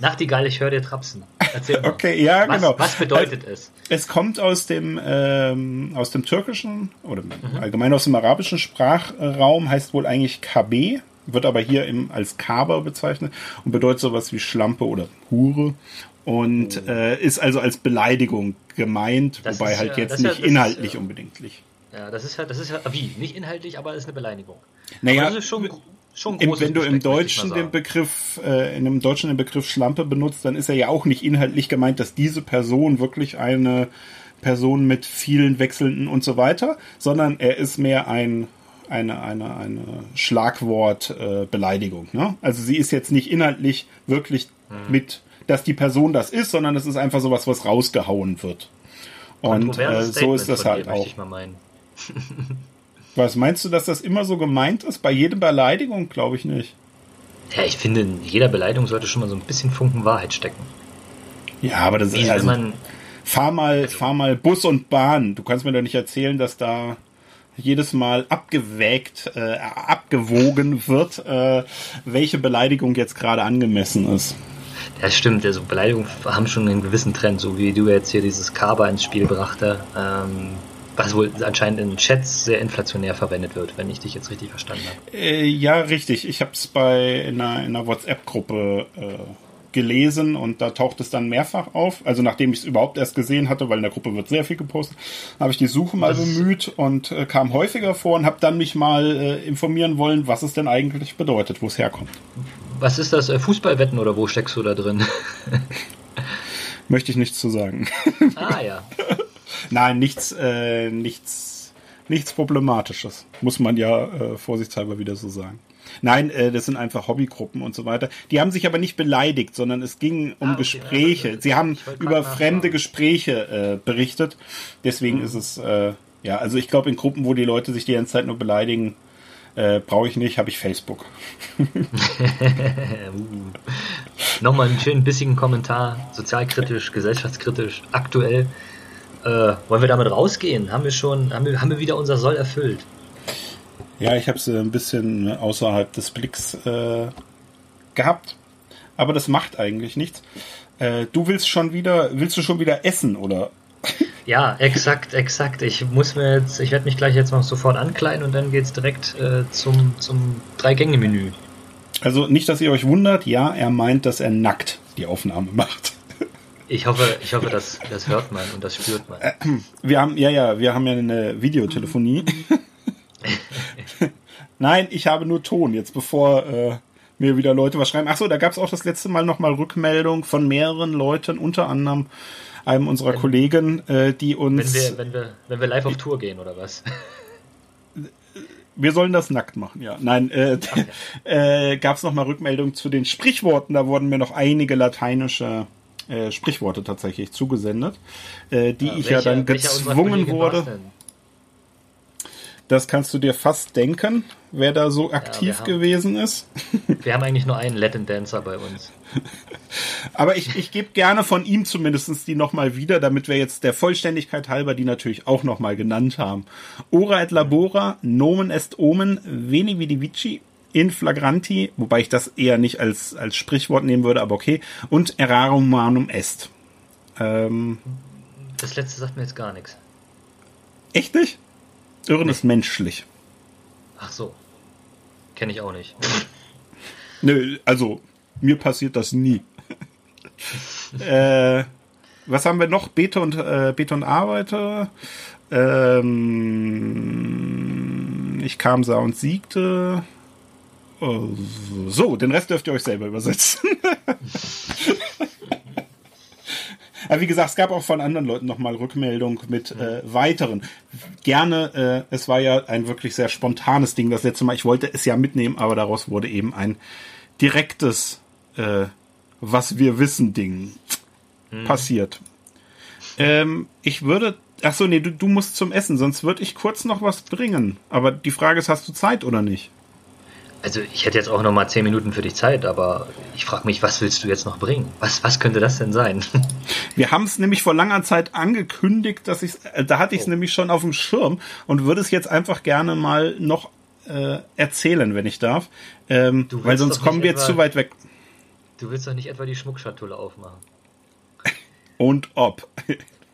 B: Nachtigall, ich höre dir trapsen.
A: Erzähl mal. Okay, ja,
B: was,
A: genau.
B: Was bedeutet es?
A: Es kommt aus dem, ähm, aus dem türkischen oder mhm. allgemein aus dem arabischen Sprachraum, heißt wohl eigentlich KB, wird aber hier im, als Kaber bezeichnet und bedeutet sowas wie Schlampe oder Hure und oh. äh, ist also als Beleidigung gemeint, das wobei halt ja, jetzt nicht ja, inhaltlich ist, unbedingt.
B: Ja, das ist ja, das ist ja, wie, nicht inhaltlich, aber ist eine Beleidigung.
A: Naja, aber das ist schon schon Im, Wenn du im Deutschen den Begriff, äh, in dem Deutschen den Begriff Schlampe benutzt, dann ist er ja auch nicht inhaltlich gemeint, dass diese Person wirklich eine Person mit vielen wechselnden und so weiter, sondern er ist mehr ein eine, eine, eine Schlagwort-Beleidigung. Äh, ne? Also sie ist jetzt nicht inhaltlich wirklich mhm. mit, dass die Person das ist, sondern es ist einfach sowas, was rausgehauen wird. Und äh, so ist das halt auch. Was meinst du, dass das immer so gemeint ist? Bei jeder Beleidigung glaube ich nicht.
B: Ja, ich finde, in jeder Beleidigung sollte schon mal so ein bisschen Funken Wahrheit stecken.
A: Ja, aber das Wie, ist also, man, fahr mal, also, fahr mal Bus und Bahn. Du kannst mir doch nicht erzählen, dass da jedes Mal abgewägt, äh, abgewogen wird, äh, welche Beleidigung jetzt gerade angemessen ist.
B: Ja, stimmt. Also Beleidigungen haben schon einen gewissen Trend, so wie du jetzt hier dieses Kaba ins Spiel brachte. Ähm, was wohl anscheinend in Chats sehr inflationär verwendet wird, wenn ich dich jetzt richtig verstanden habe.
A: Äh, ja, richtig. Ich habe es bei in einer, einer WhatsApp-Gruppe äh, gelesen und da taucht es dann mehrfach auf. Also nachdem ich es überhaupt erst gesehen hatte, weil in der Gruppe wird sehr viel gepostet, habe ich die Suche mal das bemüht und äh, kam häufiger vor und habe dann mich mal äh, informieren wollen, was es denn eigentlich bedeutet, wo es herkommt.
B: Was ist das? Äh, Fußballwetten oder wo steckst du da drin?
A: Möchte ich nichts zu sagen.
B: Ah ja.
A: Nein, nichts, äh, nichts, nichts Problematisches. Muss man ja äh, vorsichtshalber wieder so sagen. Nein, äh, das sind einfach Hobbygruppen und so weiter. Die haben sich aber nicht beleidigt, sondern es ging um ah, okay. Gespräche. Sie haben über fremde Gespräche äh, berichtet. Deswegen mhm. ist es, äh, ja, also ich glaube, in Gruppen, wo die Leute sich die ganze Zeit nur beleidigen, äh, brauche ich nicht, habe ich Facebook. uh.
B: Nochmal einen schönen bissigen Kommentar, sozialkritisch, gesellschaftskritisch, aktuell. Äh, wollen wir damit rausgehen? Haben wir schon, haben wir, haben wir wieder unser Soll erfüllt?
A: Ja, ich habe es ein bisschen außerhalb des Blicks äh, gehabt, aber das macht eigentlich nichts. Äh, du willst schon wieder, willst du schon wieder essen, oder?
B: Ja, exakt, exakt. Ich muss mir jetzt, ich werde mich gleich jetzt mal sofort ankleiden und dann geht's direkt äh, zum, zum Drei-Gänge-Menü.
A: Also nicht, dass ihr euch wundert, ja, er meint, dass er nackt die Aufnahme macht.
B: Ich hoffe, ich hoffe, das, das hört man und das spürt man. Äh,
A: wir haben, ja, ja, wir haben ja eine Videotelefonie. Nein, ich habe nur Ton, jetzt bevor äh, mir wieder Leute was schreiben. Achso, da gab es auch das letzte Mal nochmal Rückmeldung von mehreren Leuten, unter anderem einem unserer wenn, Kollegen, äh, die uns.
B: Wenn wir, wenn, wir, wenn wir live auf Tour gehen, oder was?
A: Wir sollen das nackt machen, ja. Nein, äh, okay. äh, gab es nochmal Rückmeldung zu den Sprichworten. Da wurden mir noch einige lateinische äh, Sprichworte tatsächlich zugesendet, äh, die ja, ich welche, ja dann gezwungen wurde. Das kannst du dir fast denken, wer da so aktiv ja, gewesen ist.
B: Wir haben eigentlich nur einen Latin Dancer bei uns.
A: Aber ich, ich gebe gerne von ihm zumindest die nochmal wieder, damit wir jetzt der Vollständigkeit halber die natürlich auch nochmal genannt haben. Ora et labora, nomen est omen, veni vidi vici, in flagranti, wobei ich das eher nicht als, als Sprichwort nehmen würde, aber okay. Und erarum manum est. Ähm,
B: das letzte sagt mir jetzt gar nichts.
A: Echt nicht? Irren nee. ist menschlich.
B: Ach so. Kenne ich auch nicht.
A: Nö, also mir passiert das nie. äh, was haben wir noch? Beta und, äh, Beta und Arbeiter. Ähm, ich kam, sah und siegte. Oh, so, den Rest dürft ihr euch selber übersetzen. Aber wie gesagt, es gab auch von anderen Leuten nochmal Rückmeldung mit äh, weiteren. Gerne, äh, es war ja ein wirklich sehr spontanes Ding das letzte Mal. Ich wollte es ja mitnehmen, aber daraus wurde eben ein direktes, äh, was wir wissen Ding mhm. passiert. Ähm, ich würde, ach so, nee, du, du musst zum Essen, sonst würde ich kurz noch was bringen. Aber die Frage ist, hast du Zeit oder nicht?
B: Also ich hätte jetzt auch noch mal zehn Minuten für dich Zeit, aber ich frage mich, was willst du jetzt noch bringen? Was, was könnte das denn sein?
A: Wir haben es nämlich vor langer Zeit angekündigt, dass ich äh, da hatte ich es oh. nämlich schon auf dem Schirm und würde es jetzt einfach gerne mal noch äh, erzählen, wenn ich darf, ähm, weil sonst kommen wir etwa, zu weit weg.
B: Du willst doch nicht etwa die Schmuckschatulle aufmachen.
A: und ob.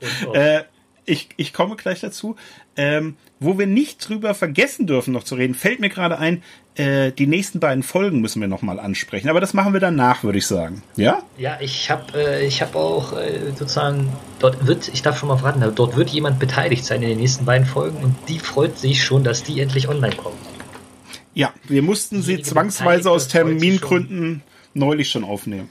A: Und ob. äh, ich, ich komme gleich dazu. Ähm, wo wir nicht drüber vergessen dürfen, noch zu reden, fällt mir gerade ein, äh, die nächsten beiden Folgen müssen wir nochmal ansprechen. Aber das machen wir danach, würde ich sagen. Ja?
B: Ja, ich habe äh, hab auch äh, sozusagen, dort wird, ich darf schon mal verraten, dort wird jemand beteiligt sein in den nächsten beiden Folgen und die freut sich schon, dass die endlich online kommt.
A: Ja, wir mussten sie zwangsweise aus Termingründen neulich schon aufnehmen.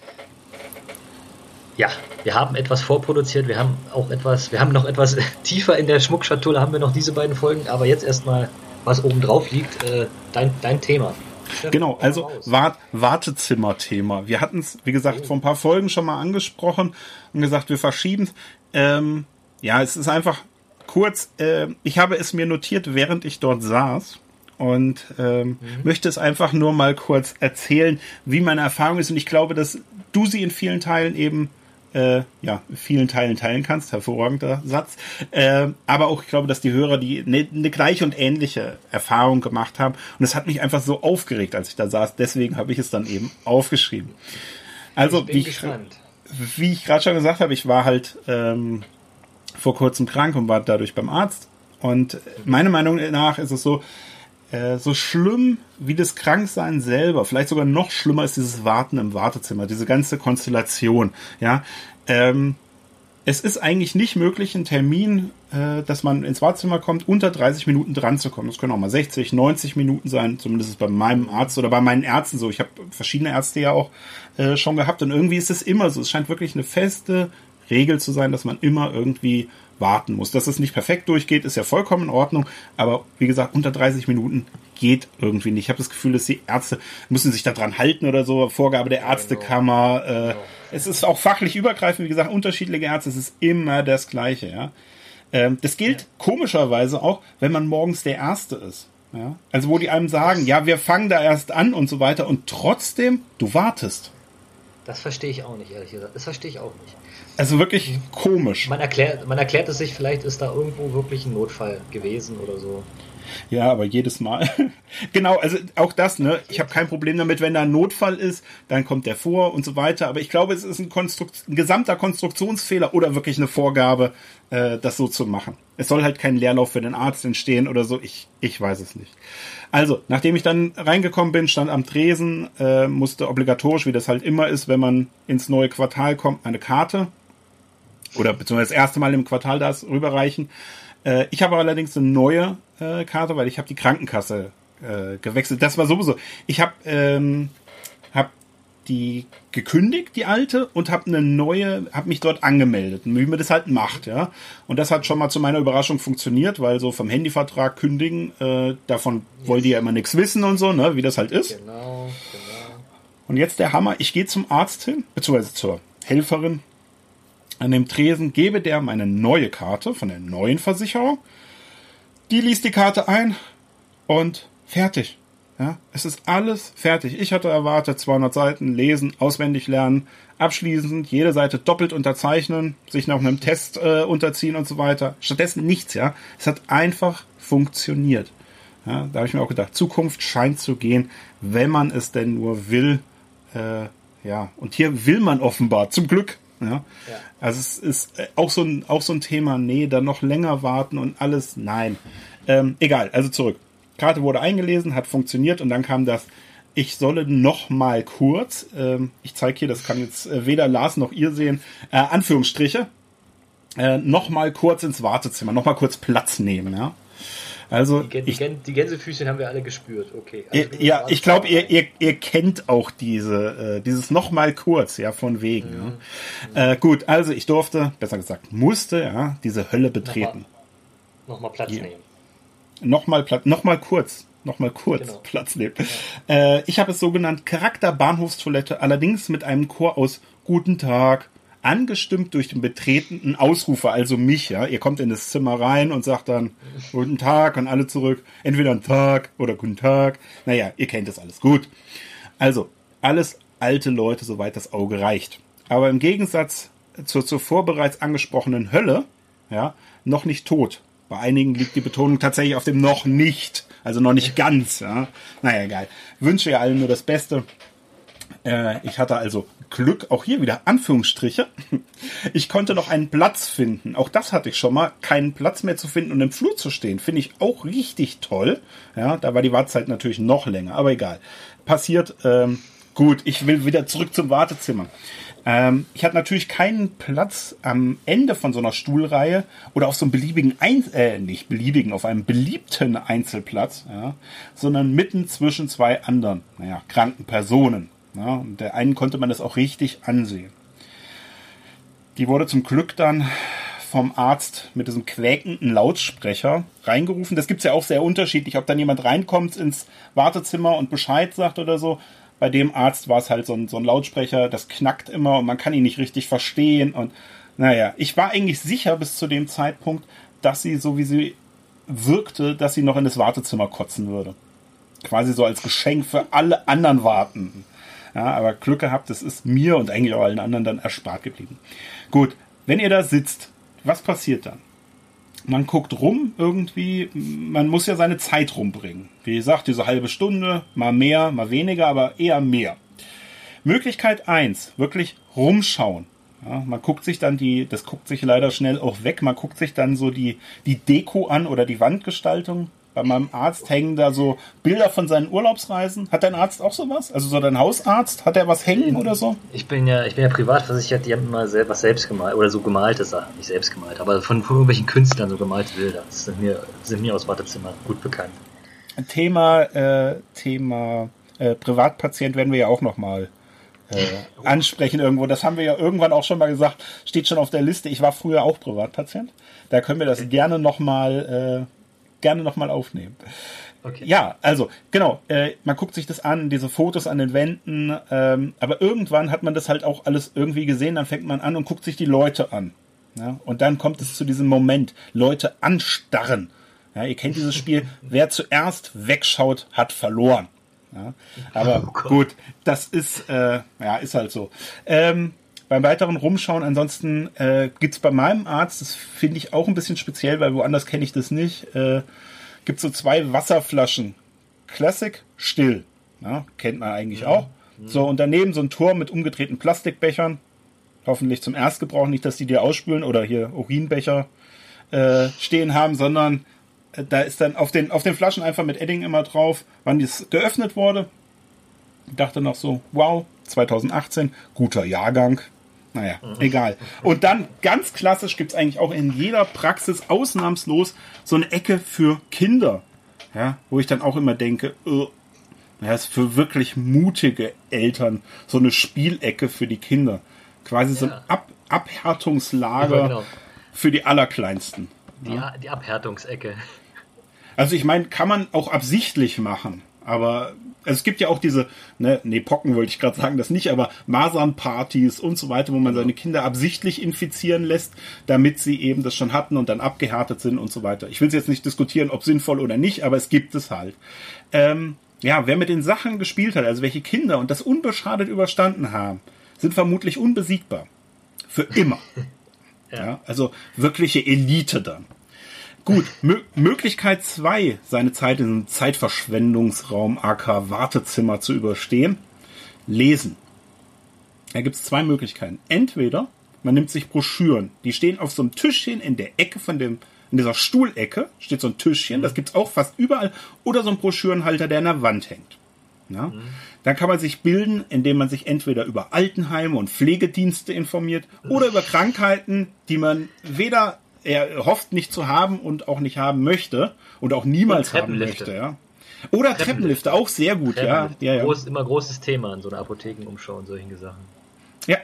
B: Ja, wir haben etwas vorproduziert, wir haben auch etwas, wir haben noch etwas tiefer in der Schmuckschatulle, haben wir noch diese beiden Folgen, aber jetzt erstmal, was oben drauf liegt, äh, dein, dein Thema.
A: Genau, also Wart Wartezimmer-Thema. Wir hatten es, wie gesagt, oh. vor ein paar Folgen schon mal angesprochen und gesagt, wir verschieben ähm, ja, es ist einfach kurz, äh, ich habe es mir notiert, während ich dort saß und ähm, mhm. möchte es einfach nur mal kurz erzählen, wie meine Erfahrung ist und ich glaube, dass du sie in vielen Teilen eben äh, ja, vielen Teilen teilen kannst. Hervorragender Satz. Äh, aber auch, ich glaube, dass die Hörer die eine ne gleiche und ähnliche Erfahrung gemacht haben. Und es hat mich einfach so aufgeregt, als ich da saß. Deswegen habe ich es dann eben aufgeschrieben. Also, ich wie, ich, wie ich gerade schon gesagt habe, ich war halt ähm, vor kurzem krank und war dadurch beim Arzt. Und meiner Meinung nach ist es so, äh, so schlimm wie das Kranksein selber, vielleicht sogar noch schlimmer ist dieses Warten im Wartezimmer, diese ganze Konstellation. Ja, ähm, es ist eigentlich nicht möglich, einen Termin, äh, dass man ins Wartezimmer kommt, unter 30 Minuten dran zu kommen. Das können auch mal 60, 90 Minuten sein, zumindest bei meinem Arzt oder bei meinen Ärzten so. Ich habe verschiedene Ärzte ja auch äh, schon gehabt und irgendwie ist es immer so. Es scheint wirklich eine feste Regel zu sein, dass man immer irgendwie warten muss. Dass es nicht perfekt durchgeht, ist ja vollkommen in Ordnung, aber wie gesagt, unter 30 Minuten geht irgendwie nicht. Ich habe das Gefühl, dass die Ärzte müssen sich daran halten oder so, Vorgabe der Ärztekammer. Äh, es ist auch fachlich übergreifend, wie gesagt, unterschiedliche Ärzte, es ist immer das Gleiche, ja. Ähm, das gilt ja. komischerweise auch, wenn man morgens der Erste ist. Ja? Also wo die einem sagen, ja, wir fangen da erst an und so weiter und trotzdem, du wartest.
B: Das verstehe ich auch nicht, ehrlich gesagt. Das verstehe ich auch nicht.
A: Also wirklich komisch.
B: Man erklärt, man erklärt es sich, vielleicht ist da irgendwo wirklich ein Notfall gewesen oder so.
A: Ja, aber jedes Mal. genau, also auch das, ne? Ich habe kein Problem damit, wenn da ein Notfall ist, dann kommt der vor und so weiter. Aber ich glaube, es ist ein, Konstrukt ein gesamter Konstruktionsfehler oder wirklich eine Vorgabe, äh, das so zu machen. Es soll halt kein Leerlauf für den Arzt entstehen oder so. Ich, ich weiß es nicht. Also, nachdem ich dann reingekommen bin, stand am Tresen, äh, musste obligatorisch, wie das halt immer ist, wenn man ins neue Quartal kommt, eine Karte oder beziehungsweise das erste Mal im Quartal das rüberreichen. Äh, ich habe allerdings eine neue äh, Karte, weil ich habe die Krankenkasse äh, gewechselt. Das war sowieso. Ich habe ähm, hab die gekündigt, die alte, und habe eine neue, habe mich dort angemeldet, wie man das halt macht, ja. Und das hat schon mal zu meiner Überraschung funktioniert, weil so vom Handyvertrag kündigen, äh, davon yes. wollt ihr ja immer nichts wissen und so, ne, wie das halt ist. Genau, genau. Und jetzt der Hammer, ich gehe zum Arzt hin, beziehungsweise zur Helferin, an dem Tresen gebe der meine neue Karte von der neuen Versicherung. Die liest die Karte ein und fertig. Ja, es ist alles fertig. Ich hatte erwartet 200 Seiten lesen, auswendig lernen, abschließend jede Seite doppelt unterzeichnen, sich nach einem Test äh, unterziehen und so weiter. Stattdessen nichts, ja. Es hat einfach funktioniert. Ja, da habe ich mir auch gedacht, Zukunft scheint zu gehen, wenn man es denn nur will. Äh, ja, und hier will man offenbar, zum Glück. Ja? ja. Also es ist äh, auch so ein, auch so ein Thema, nee, dann noch länger warten und alles, nein. Ähm, egal, also zurück. Karte wurde eingelesen, hat funktioniert und dann kam das, ich solle noch mal kurz, ähm, ich zeige hier, das kann jetzt äh, weder Lars noch ihr sehen, äh, Anführungsstriche, äh, noch mal kurz ins Wartezimmer, noch mal kurz Platz nehmen, ja. Also
B: die, ich, die, Gänsefüßchen haben wir alle gespürt, okay.
A: Also ja, ich glaube, ihr, ihr, ihr kennt auch diese, äh, dieses nochmal kurz, ja, von wegen. Mhm. Ja. Äh, gut, also ich durfte, besser gesagt, musste, ja, diese Hölle betreten.
B: Nochmal noch Platz ja. nehmen.
A: Nochmal Platz, nochmal kurz, nochmal kurz genau. Platz nehmen. Ja. Äh, ich habe es so genannt, Charakter Bahnhofstoilette, allerdings mit einem Chor aus Guten Tag, angestimmt durch den betretenen Ausrufer, also mich, ja. Ihr kommt in das Zimmer rein und sagt dann Guten Tag und alle zurück. Entweder einen Tag oder Guten Tag. Naja, ihr kennt das alles. Gut. Also, alles alte Leute, soweit das Auge reicht. Aber im Gegensatz zur zuvor bereits angesprochenen Hölle, ja, noch nicht tot. Bei einigen liegt die Betonung tatsächlich auf dem noch nicht. Also noch nicht ganz, ja. Naja, egal. Wünsche ihr allen nur das Beste. Äh, ich hatte also Glück, auch hier wieder Anführungsstriche. Ich konnte noch einen Platz finden. Auch das hatte ich schon mal, keinen Platz mehr zu finden und im Flur zu stehen. Finde ich auch richtig toll. Ja, da war die Wartezeit natürlich noch länger, aber egal. Passiert. Ähm, gut, ich will wieder zurück zum Wartezimmer. Ähm, ich hatte natürlich keinen Platz am Ende von so einer Stuhlreihe oder auf so einem beliebigen, Ein äh, nicht beliebigen, auf einem beliebten Einzelplatz, ja, sondern mitten zwischen zwei anderen, naja, kranken Personen. Ja, und der einen konnte man das auch richtig ansehen. Die wurde zum Glück dann vom Arzt mit diesem quäkenden Lautsprecher reingerufen. Das gibt es ja auch sehr unterschiedlich, ob dann jemand reinkommt ins Wartezimmer und Bescheid sagt oder so. Bei dem Arzt war es halt so ein, so ein Lautsprecher, das knackt immer und man kann ihn nicht richtig verstehen. Und naja, ich war eigentlich sicher bis zu dem Zeitpunkt, dass sie, so wie sie wirkte, dass sie noch in das Wartezimmer kotzen würde. Quasi so als Geschenk für alle anderen Wartenden. Ja, aber Glück gehabt, das ist mir und eigentlich auch allen anderen dann erspart geblieben. Gut, wenn ihr da sitzt, was passiert dann? Man guckt rum irgendwie, man muss ja seine Zeit rumbringen. Wie gesagt, diese halbe Stunde, mal mehr, mal weniger, aber eher mehr. Möglichkeit eins, wirklich rumschauen. Ja, man guckt sich dann die, das guckt sich leider schnell auch weg, man guckt sich dann so die, die Deko an oder die Wandgestaltung bei meinem Arzt hängen da so Bilder von seinen Urlaubsreisen. Hat dein Arzt auch sowas? Also so dein Hausarzt? Hat er was hängen oder so?
B: Ich bin ja, ich bin ja privat versichert, die haben immer selber selbst gemalt oder so gemalte Sachen, nicht selbst gemalt, aber von, von irgendwelchen Künstlern so gemalte Bilder. Das sind mir, sind mir aus Wartezimmer gut bekannt.
A: Thema, äh, Thema äh, Privatpatient werden wir ja auch noch mal äh, ansprechen irgendwo. Das haben wir ja irgendwann auch schon mal gesagt. Steht schon auf der Liste. Ich war früher auch Privatpatient. Da können wir das gerne noch mal äh, gerne nochmal aufnehmen. Okay. Ja, also genau, äh, man guckt sich das an, diese Fotos an den Wänden, ähm, aber irgendwann hat man das halt auch alles irgendwie gesehen, dann fängt man an und guckt sich die Leute an. Ja? Und dann kommt es zu diesem Moment, Leute anstarren. Ja, ihr kennt dieses Spiel, wer zuerst wegschaut, hat verloren. Ja? Aber oh gut, das ist, äh, ja, ist halt so. Ähm, beim weiteren Rumschauen, ansonsten äh, gibt bei meinem Arzt, das finde ich auch ein bisschen speziell, weil woanders kenne ich das nicht, äh, gibt so zwei Wasserflaschen. Classic, still. Ja, kennt man eigentlich ja. auch. So, und daneben so ein Turm mit umgedrehten Plastikbechern. Hoffentlich zum Erstgebrauch, nicht, dass die dir ausspülen oder hier Urinbecher äh, stehen haben, sondern äh, da ist dann auf den, auf den Flaschen einfach mit Edding immer drauf, wann dies geöffnet wurde. Ich dachte noch so, wow, 2018, guter Jahrgang. Naja, egal. Und dann ganz klassisch gibt's eigentlich auch in jeder Praxis ausnahmslos so eine Ecke für Kinder. Ja, wo ich dann auch immer denke, uh, ja, ist für wirklich mutige Eltern so eine Spielecke für die Kinder. Quasi ja. so ein Ab Abhärtungslager ja, genau. für die Allerkleinsten.
B: Die, ja. die Abhärtungsecke.
A: Also ich meine, kann man auch absichtlich machen, aber also es gibt ja auch diese, ne, nee, Pocken wollte ich gerade sagen, das nicht, aber Masernpartys und so weiter, wo man seine Kinder absichtlich infizieren lässt, damit sie eben das schon hatten und dann abgehärtet sind und so weiter. Ich will es jetzt nicht diskutieren, ob sinnvoll oder nicht, aber es gibt es halt. Ähm, ja, wer mit den Sachen gespielt hat, also welche Kinder und das unbeschadet überstanden haben, sind vermutlich unbesiegbar. Für immer. ja. ja. also wirkliche Elite dann. Gut, Mö Möglichkeit zwei, seine Zeit in einem Zeitverschwendungsraum AK Wartezimmer zu überstehen. Lesen. Da gibt es zwei Möglichkeiten. Entweder man nimmt sich Broschüren, die stehen auf so einem Tischchen in der Ecke von dem, in dieser Stuhlecke steht so ein Tischchen, das gibt's auch fast überall, oder so ein Broschürenhalter, der an der Wand hängt. Ja? Mhm. Dann kann man sich bilden, indem man sich entweder über Altenheime und Pflegedienste informiert oder über Krankheiten, die man weder er hofft nicht zu haben und auch nicht haben möchte und auch niemals und haben möchte, ja. Oder Treppenlifte, Treppenlifte auch sehr gut, ja. ja,
B: ja. Groß, immer großes Thema in so einer Apothekenumschau und solchen Sachen.
A: Ja.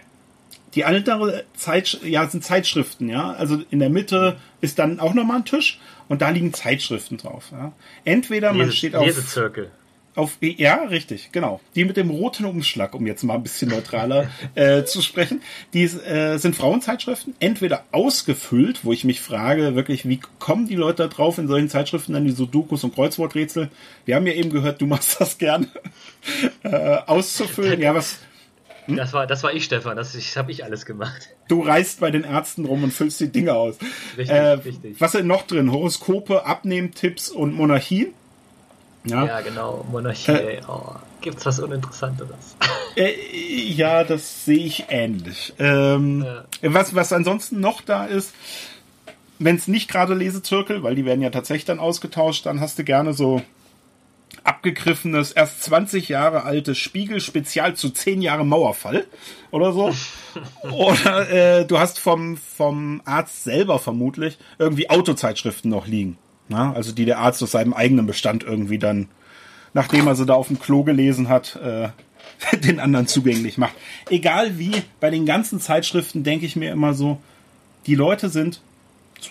A: Die andere Zeit, ja, sind Zeitschriften, ja. Also in der Mitte ist dann auch nochmal ein Tisch und da liegen Zeitschriften drauf. Ja. Entweder Lese, man steht auf.
B: Lesezirkel.
A: Auf, ja, richtig, genau. Die mit dem roten Umschlag, um jetzt mal ein bisschen neutraler äh, zu sprechen, die äh, sind Frauenzeitschriften, entweder ausgefüllt, wo ich mich frage, wirklich, wie kommen die Leute da drauf, in solchen Zeitschriften dann die Sudokus und Kreuzworträtsel? Wir haben ja eben gehört, du machst das gerne, äh, auszufüllen. Ja, was.
B: Hm? Das war, das war ich, Stefan. Das, das habe ich alles gemacht.
A: Du reist bei den Ärzten rum und füllst die Dinge aus. Richtig, äh, richtig. Was sind noch drin? Horoskope, Abnehmtipps und Monarchien?
B: Ja, ja genau, Monarchie. Äh, oh, gibt's was Uninteressanteres?
A: Äh, ja, das sehe ich ähnlich. Ähm, ja. was, was ansonsten noch da ist, wenn es nicht gerade Lesezirkel, weil die werden ja tatsächlich dann ausgetauscht, dann hast du gerne so abgegriffenes, erst 20 Jahre altes Spiegel-Spezial zu 10 Jahre Mauerfall oder so. oder äh, du hast vom, vom Arzt selber vermutlich irgendwie Autozeitschriften noch liegen. Na, also die der Arzt aus seinem eigenen Bestand irgendwie dann, nachdem er sie da auf dem Klo gelesen hat, äh, den anderen zugänglich macht. Egal wie, bei den ganzen Zeitschriften denke ich mir immer so, die Leute sind,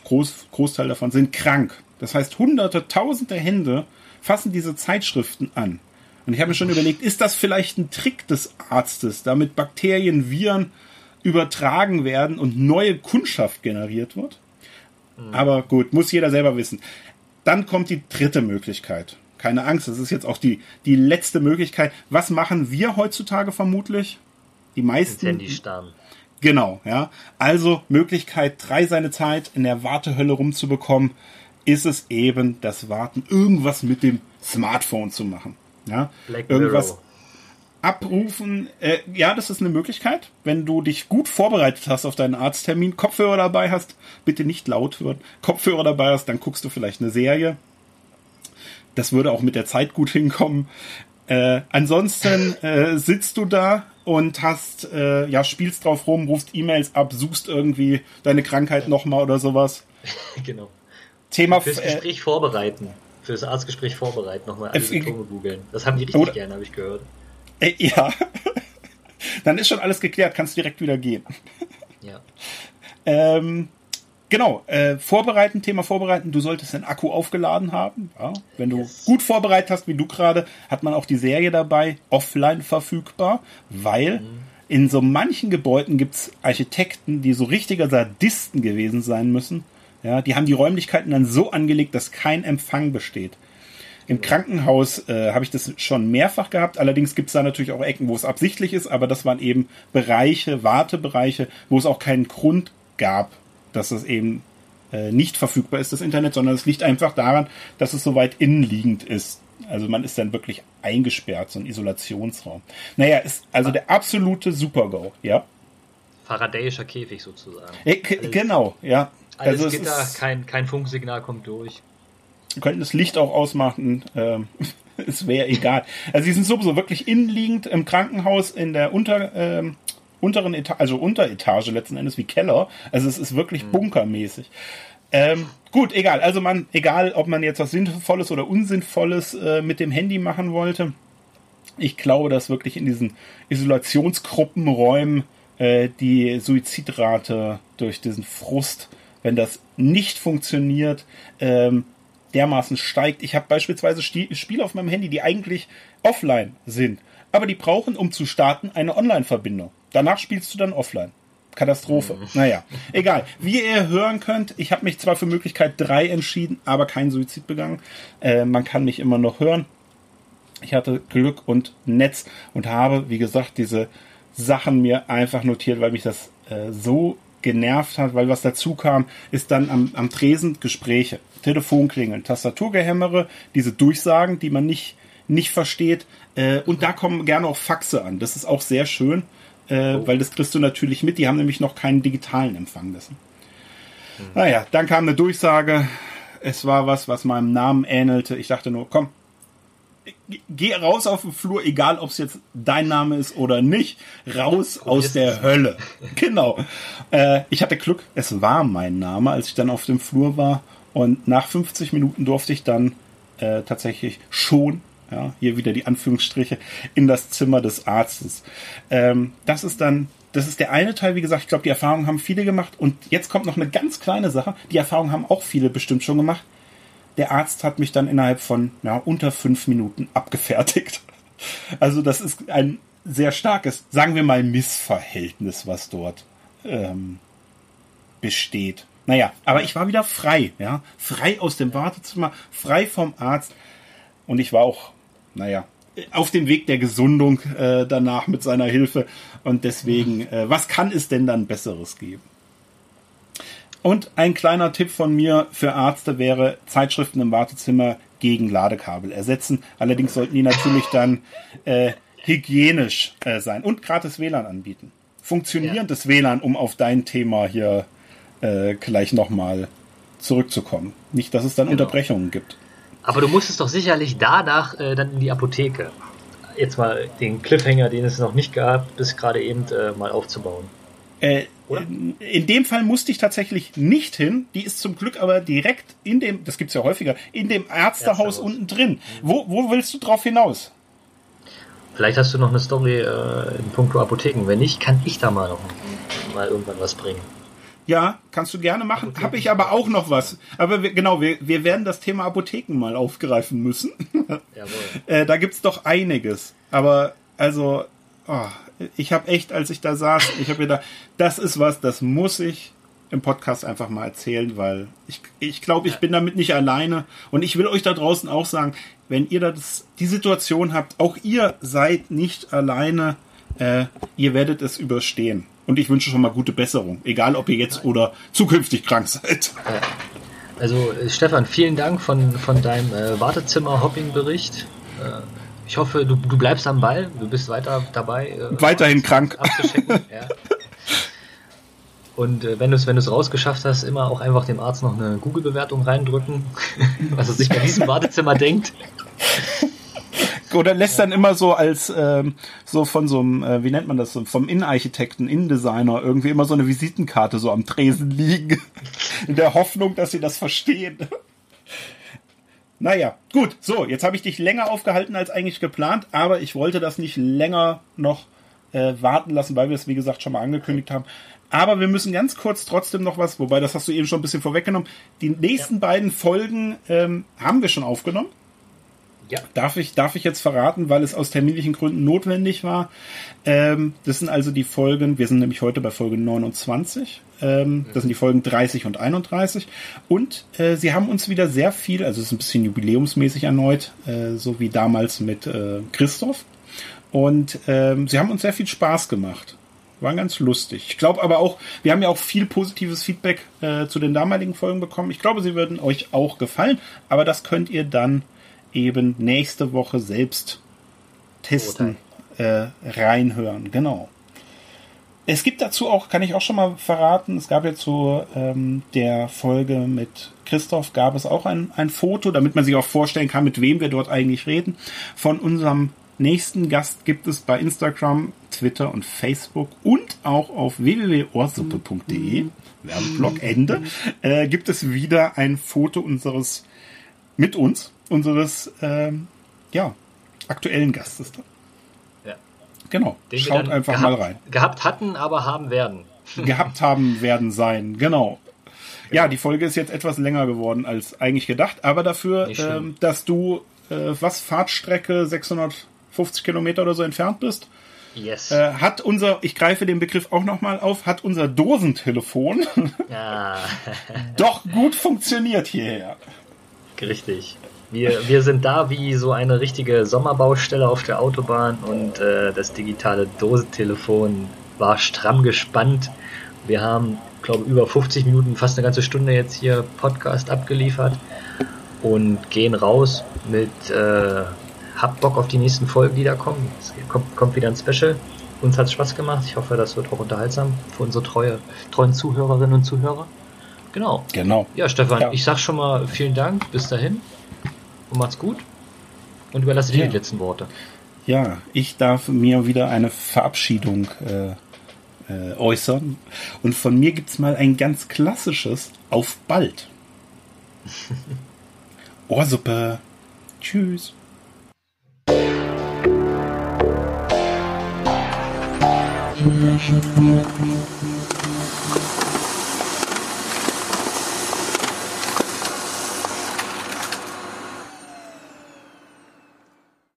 A: Groß, Großteil davon sind krank. Das heißt, hunderte, tausende Hände fassen diese Zeitschriften an. Und ich habe mir schon überlegt, ist das vielleicht ein Trick des Arztes, damit Bakterien, Viren übertragen werden und neue Kundschaft generiert wird? Mhm. Aber gut, muss jeder selber wissen. Dann kommt die dritte Möglichkeit. Keine Angst, das ist jetzt auch die, die letzte Möglichkeit. Was machen wir heutzutage vermutlich? Die meisten.
B: Handy starren.
A: Genau, ja. Also Möglichkeit drei seine Zeit in der Wartehölle rumzubekommen, ist es eben das Warten, irgendwas mit dem Smartphone zu machen. Ja, Black irgendwas, abrufen. Äh, ja, das ist eine Möglichkeit. Wenn du dich gut vorbereitet hast auf deinen Arzttermin, Kopfhörer dabei hast, bitte nicht laut wird, Kopfhörer dabei hast, dann guckst du vielleicht eine Serie. Das würde auch mit der Zeit gut hinkommen. Äh, ansonsten äh, sitzt du da und hast, äh, ja, spielst drauf rum, rufst E-Mails ab, suchst irgendwie deine Krankheit nochmal oder sowas.
B: genau.
A: Thema
B: fürs Gespräch vorbereiten. Fürs Arztgespräch vorbereiten, nochmal alle Symptome googeln. Das haben die richtig oder, gerne, habe ich gehört.
A: Äh, ja. Dann ist schon alles geklärt, kannst direkt wieder gehen.
B: Ja.
A: Ähm, genau, äh, vorbereiten, Thema vorbereiten, du solltest den Akku aufgeladen haben. Ja? Wenn du yes. gut vorbereitet hast, wie du gerade, hat man auch die Serie dabei, offline verfügbar, weil mhm. in so manchen Gebäuden gibt's Architekten, die so richtiger Sadisten gewesen sein müssen. Ja, die haben die Räumlichkeiten dann so angelegt, dass kein Empfang besteht. Im Krankenhaus äh, habe ich das schon mehrfach gehabt. Allerdings gibt es da natürlich auch Ecken, wo es absichtlich ist, aber das waren eben Bereiche, Wartebereiche, wo es auch keinen Grund gab, dass es eben äh, nicht verfügbar ist, das Internet, sondern es liegt einfach daran, dass es so weit innenliegend ist. Also man ist dann wirklich eingesperrt, so ein Isolationsraum. Naja, ist also der absolute Super-GO, ja.
B: Faradayischer Käfig sozusagen.
A: Äh, alles, genau, ja.
B: Alles also Gitter, kein, kein Funksignal kommt durch.
A: Wir könnten das Licht auch ausmachen. Ähm, es wäre egal. Also sie sind sowieso wirklich innenliegend im Krankenhaus in der Unter, ähm, unteren Etage, also Unteretage letzten Endes wie Keller. Also es ist wirklich mhm. bunkermäßig. Ähm, gut, egal. Also man, egal, ob man jetzt was Sinnvolles oder Unsinnvolles äh, mit dem Handy machen wollte. Ich glaube, dass wirklich in diesen Isolationsgruppenräumen äh, die Suizidrate durch diesen Frust, wenn das nicht funktioniert, ähm, dermaßen steigt. Ich habe beispielsweise Spiele auf meinem Handy, die eigentlich offline sind, aber die brauchen, um zu starten, eine Online-Verbindung. Danach spielst du dann offline. Katastrophe. Mhm. Naja, egal. Wie ihr hören könnt, ich habe mich zwar für Möglichkeit 3 entschieden, aber keinen Suizid begangen. Äh, man kann mich immer noch hören. Ich hatte Glück und Netz und habe, wie gesagt, diese Sachen mir einfach notiert, weil mich das äh, so genervt hat, weil was dazu kam, ist dann am, am Tresen Gespräche, Telefonklingeln, Tastaturgehämmere, diese Durchsagen, die man nicht, nicht versteht. Äh, und da kommen gerne auch Faxe an. Das ist auch sehr schön, äh, oh. weil das kriegst du natürlich mit. Die haben nämlich noch keinen digitalen Empfang dessen. Mhm. Naja, dann kam eine Durchsage. Es war was, was meinem Namen ähnelte. Ich dachte nur, komm, geh raus auf den Flur, egal ob es jetzt dein Name ist oder nicht, raus aus der Hölle. Genau. Äh, ich hatte Glück, es war mein Name, als ich dann auf dem Flur war. Und nach 50 Minuten durfte ich dann äh, tatsächlich schon, ja, hier wieder die Anführungsstriche, in das Zimmer des Arztes. Ähm, das ist dann das ist der eine Teil, wie gesagt, ich glaube, die Erfahrung haben viele gemacht. Und jetzt kommt noch eine ganz kleine Sache. Die Erfahrung haben auch viele bestimmt schon gemacht. Der Arzt hat mich dann innerhalb von ja, unter fünf Minuten abgefertigt. Also das ist ein sehr starkes, sagen wir mal, Missverhältnis, was dort ähm, besteht. Naja, aber ich war wieder frei, ja, frei aus dem Wartezimmer, frei vom Arzt und ich war auch, naja, auf dem Weg der Gesundung äh, danach mit seiner Hilfe und deswegen, äh, was kann es denn dann Besseres geben? Und ein kleiner Tipp von mir für Ärzte wäre, Zeitschriften im Wartezimmer gegen Ladekabel ersetzen. Allerdings sollten die natürlich dann äh, hygienisch äh, sein und gratis WLAN anbieten. Funktionierendes ja. WLAN, um auf dein Thema hier äh, gleich nochmal zurückzukommen. Nicht, dass es dann genau. Unterbrechungen gibt.
B: Aber du musstest doch sicherlich danach äh, dann in die Apotheke. Jetzt mal den Cliffhanger, den es noch nicht gab, bis gerade eben äh, mal aufzubauen.
A: Äh, in, in dem Fall musste ich tatsächlich nicht hin. Die ist zum Glück aber direkt in dem, das gibt's ja häufiger, in dem Ärztehaus, Ärztehaus. unten drin. Mhm. Wo, wo willst du drauf hinaus?
B: Vielleicht hast du noch eine Story äh, in puncto Apotheken. Wenn nicht, kann ich da mal noch mal irgendwann was bringen.
A: Ja, kannst du gerne machen. Habe ich aber auch noch was. Aber wir, genau, wir, wir werden das Thema Apotheken mal aufgreifen müssen. Jawohl. äh, da gibt's doch einiges. Aber also, oh, ich habe echt, als ich da saß, ich habe gedacht, das ist was, das muss ich im Podcast einfach mal erzählen, weil ich, ich glaube, ich bin damit nicht alleine. Und ich will euch da draußen auch sagen, wenn ihr das, die Situation habt, auch ihr seid nicht alleine, äh, ihr werdet es überstehen. Und ich wünsche schon mal gute Besserung, egal ob ihr jetzt oder zukünftig krank seid.
B: Also äh, Stefan, vielen Dank von, von deinem äh, Wartezimmer-Hopping-Bericht. Äh, ich hoffe, du, du bleibst am Ball, du bist weiter dabei.
A: Äh, Weiterhin krank. ja.
B: Und äh, wenn du es wenn rausgeschafft hast, immer auch einfach dem Arzt noch eine Google-Bewertung reindrücken, was er sich bei diesem Wartezimmer denkt.
A: Oder lässt dann immer so als ähm, so von so einem, äh, wie nennt man das, vom Innenarchitekten, Innendesigner irgendwie immer so eine Visitenkarte so am Tresen liegen. In der Hoffnung, dass sie das verstehen. Naja, gut, so, jetzt habe ich dich länger aufgehalten als eigentlich geplant, aber ich wollte das nicht länger noch äh, warten lassen, weil wir es, wie gesagt, schon mal angekündigt haben. Aber wir müssen ganz kurz trotzdem noch was, wobei das hast du eben schon ein bisschen vorweggenommen. Die nächsten ja. beiden Folgen ähm, haben wir schon aufgenommen. Ja. Darf ich, darf ich jetzt verraten, weil es aus terminlichen Gründen notwendig war. Ähm, das sind also die Folgen, wir sind nämlich heute bei Folge 29. Ähm, das sind die Folgen 30 und 31. Und äh, sie haben uns wieder sehr viel, also es ist ein bisschen jubiläumsmäßig erneut, äh, so wie damals mit äh, Christoph. Und ähm, sie haben uns sehr viel Spaß gemacht. War ganz lustig. Ich glaube aber auch, wir haben ja auch viel positives Feedback äh, zu den damaligen Folgen bekommen. Ich glaube, sie würden euch auch gefallen, aber das könnt ihr dann eben nächste Woche selbst testen, äh, reinhören. Genau. Es gibt dazu auch, kann ich auch schon mal verraten, es gab ja zu ähm, der Folge mit Christoph, gab es auch ein, ein Foto, damit man sich auch vorstellen kann, mit wem wir dort eigentlich reden. Von unserem nächsten Gast gibt es bei Instagram, Twitter und Facebook und auch auf www.ohrsuppe.de, Werbeblog Ende, äh, gibt es wieder ein Foto unseres, mit uns, unseres, ähm, ja, aktuellen Gastes.
B: Ja.
A: Genau.
B: Den
A: Schaut einfach
B: gehabt,
A: mal rein.
B: Gehabt hatten, aber haben werden.
A: Gehabt haben werden sein, genau. Ja, die Folge ist jetzt etwas länger geworden als eigentlich gedacht, aber dafür, ähm, dass du, äh, was, Fahrtstrecke 650 Kilometer oder so entfernt bist,
B: Yes.
A: äh, hat unser, ich greife den Begriff auch nochmal auf, hat unser Dosentelefon
B: Ja,
A: doch gut funktioniert hierher.
B: richtig. Wir, wir sind da wie so eine richtige Sommerbaustelle auf der Autobahn und äh, das digitale Dosentelefon war stramm gespannt. Wir haben, glaube über 50 Minuten, fast eine ganze Stunde jetzt hier Podcast abgeliefert und gehen raus mit äh, hab Bock auf die nächsten Folgen, die da kommen. Es kommt, kommt wieder ein Special. Uns hat Spaß gemacht. Ich hoffe, das wird auch unterhaltsam für unsere treue, treuen Zuhörerinnen und Zuhörer. Genau.
A: Genau.
B: Ja, Stefan,
A: Ja.
B: ich sag schon mal vielen Dank. Bis dahin. Und macht's gut. Und überlasse dir
A: Ja.
B: die letzten Worte.
A: Ja, ich darf mir wieder eine Verabschiedung äh, äh, äußern. Und von mir gibt's mal ein ganz klassisches Auf bald. Ohrsuppe. Tschüss.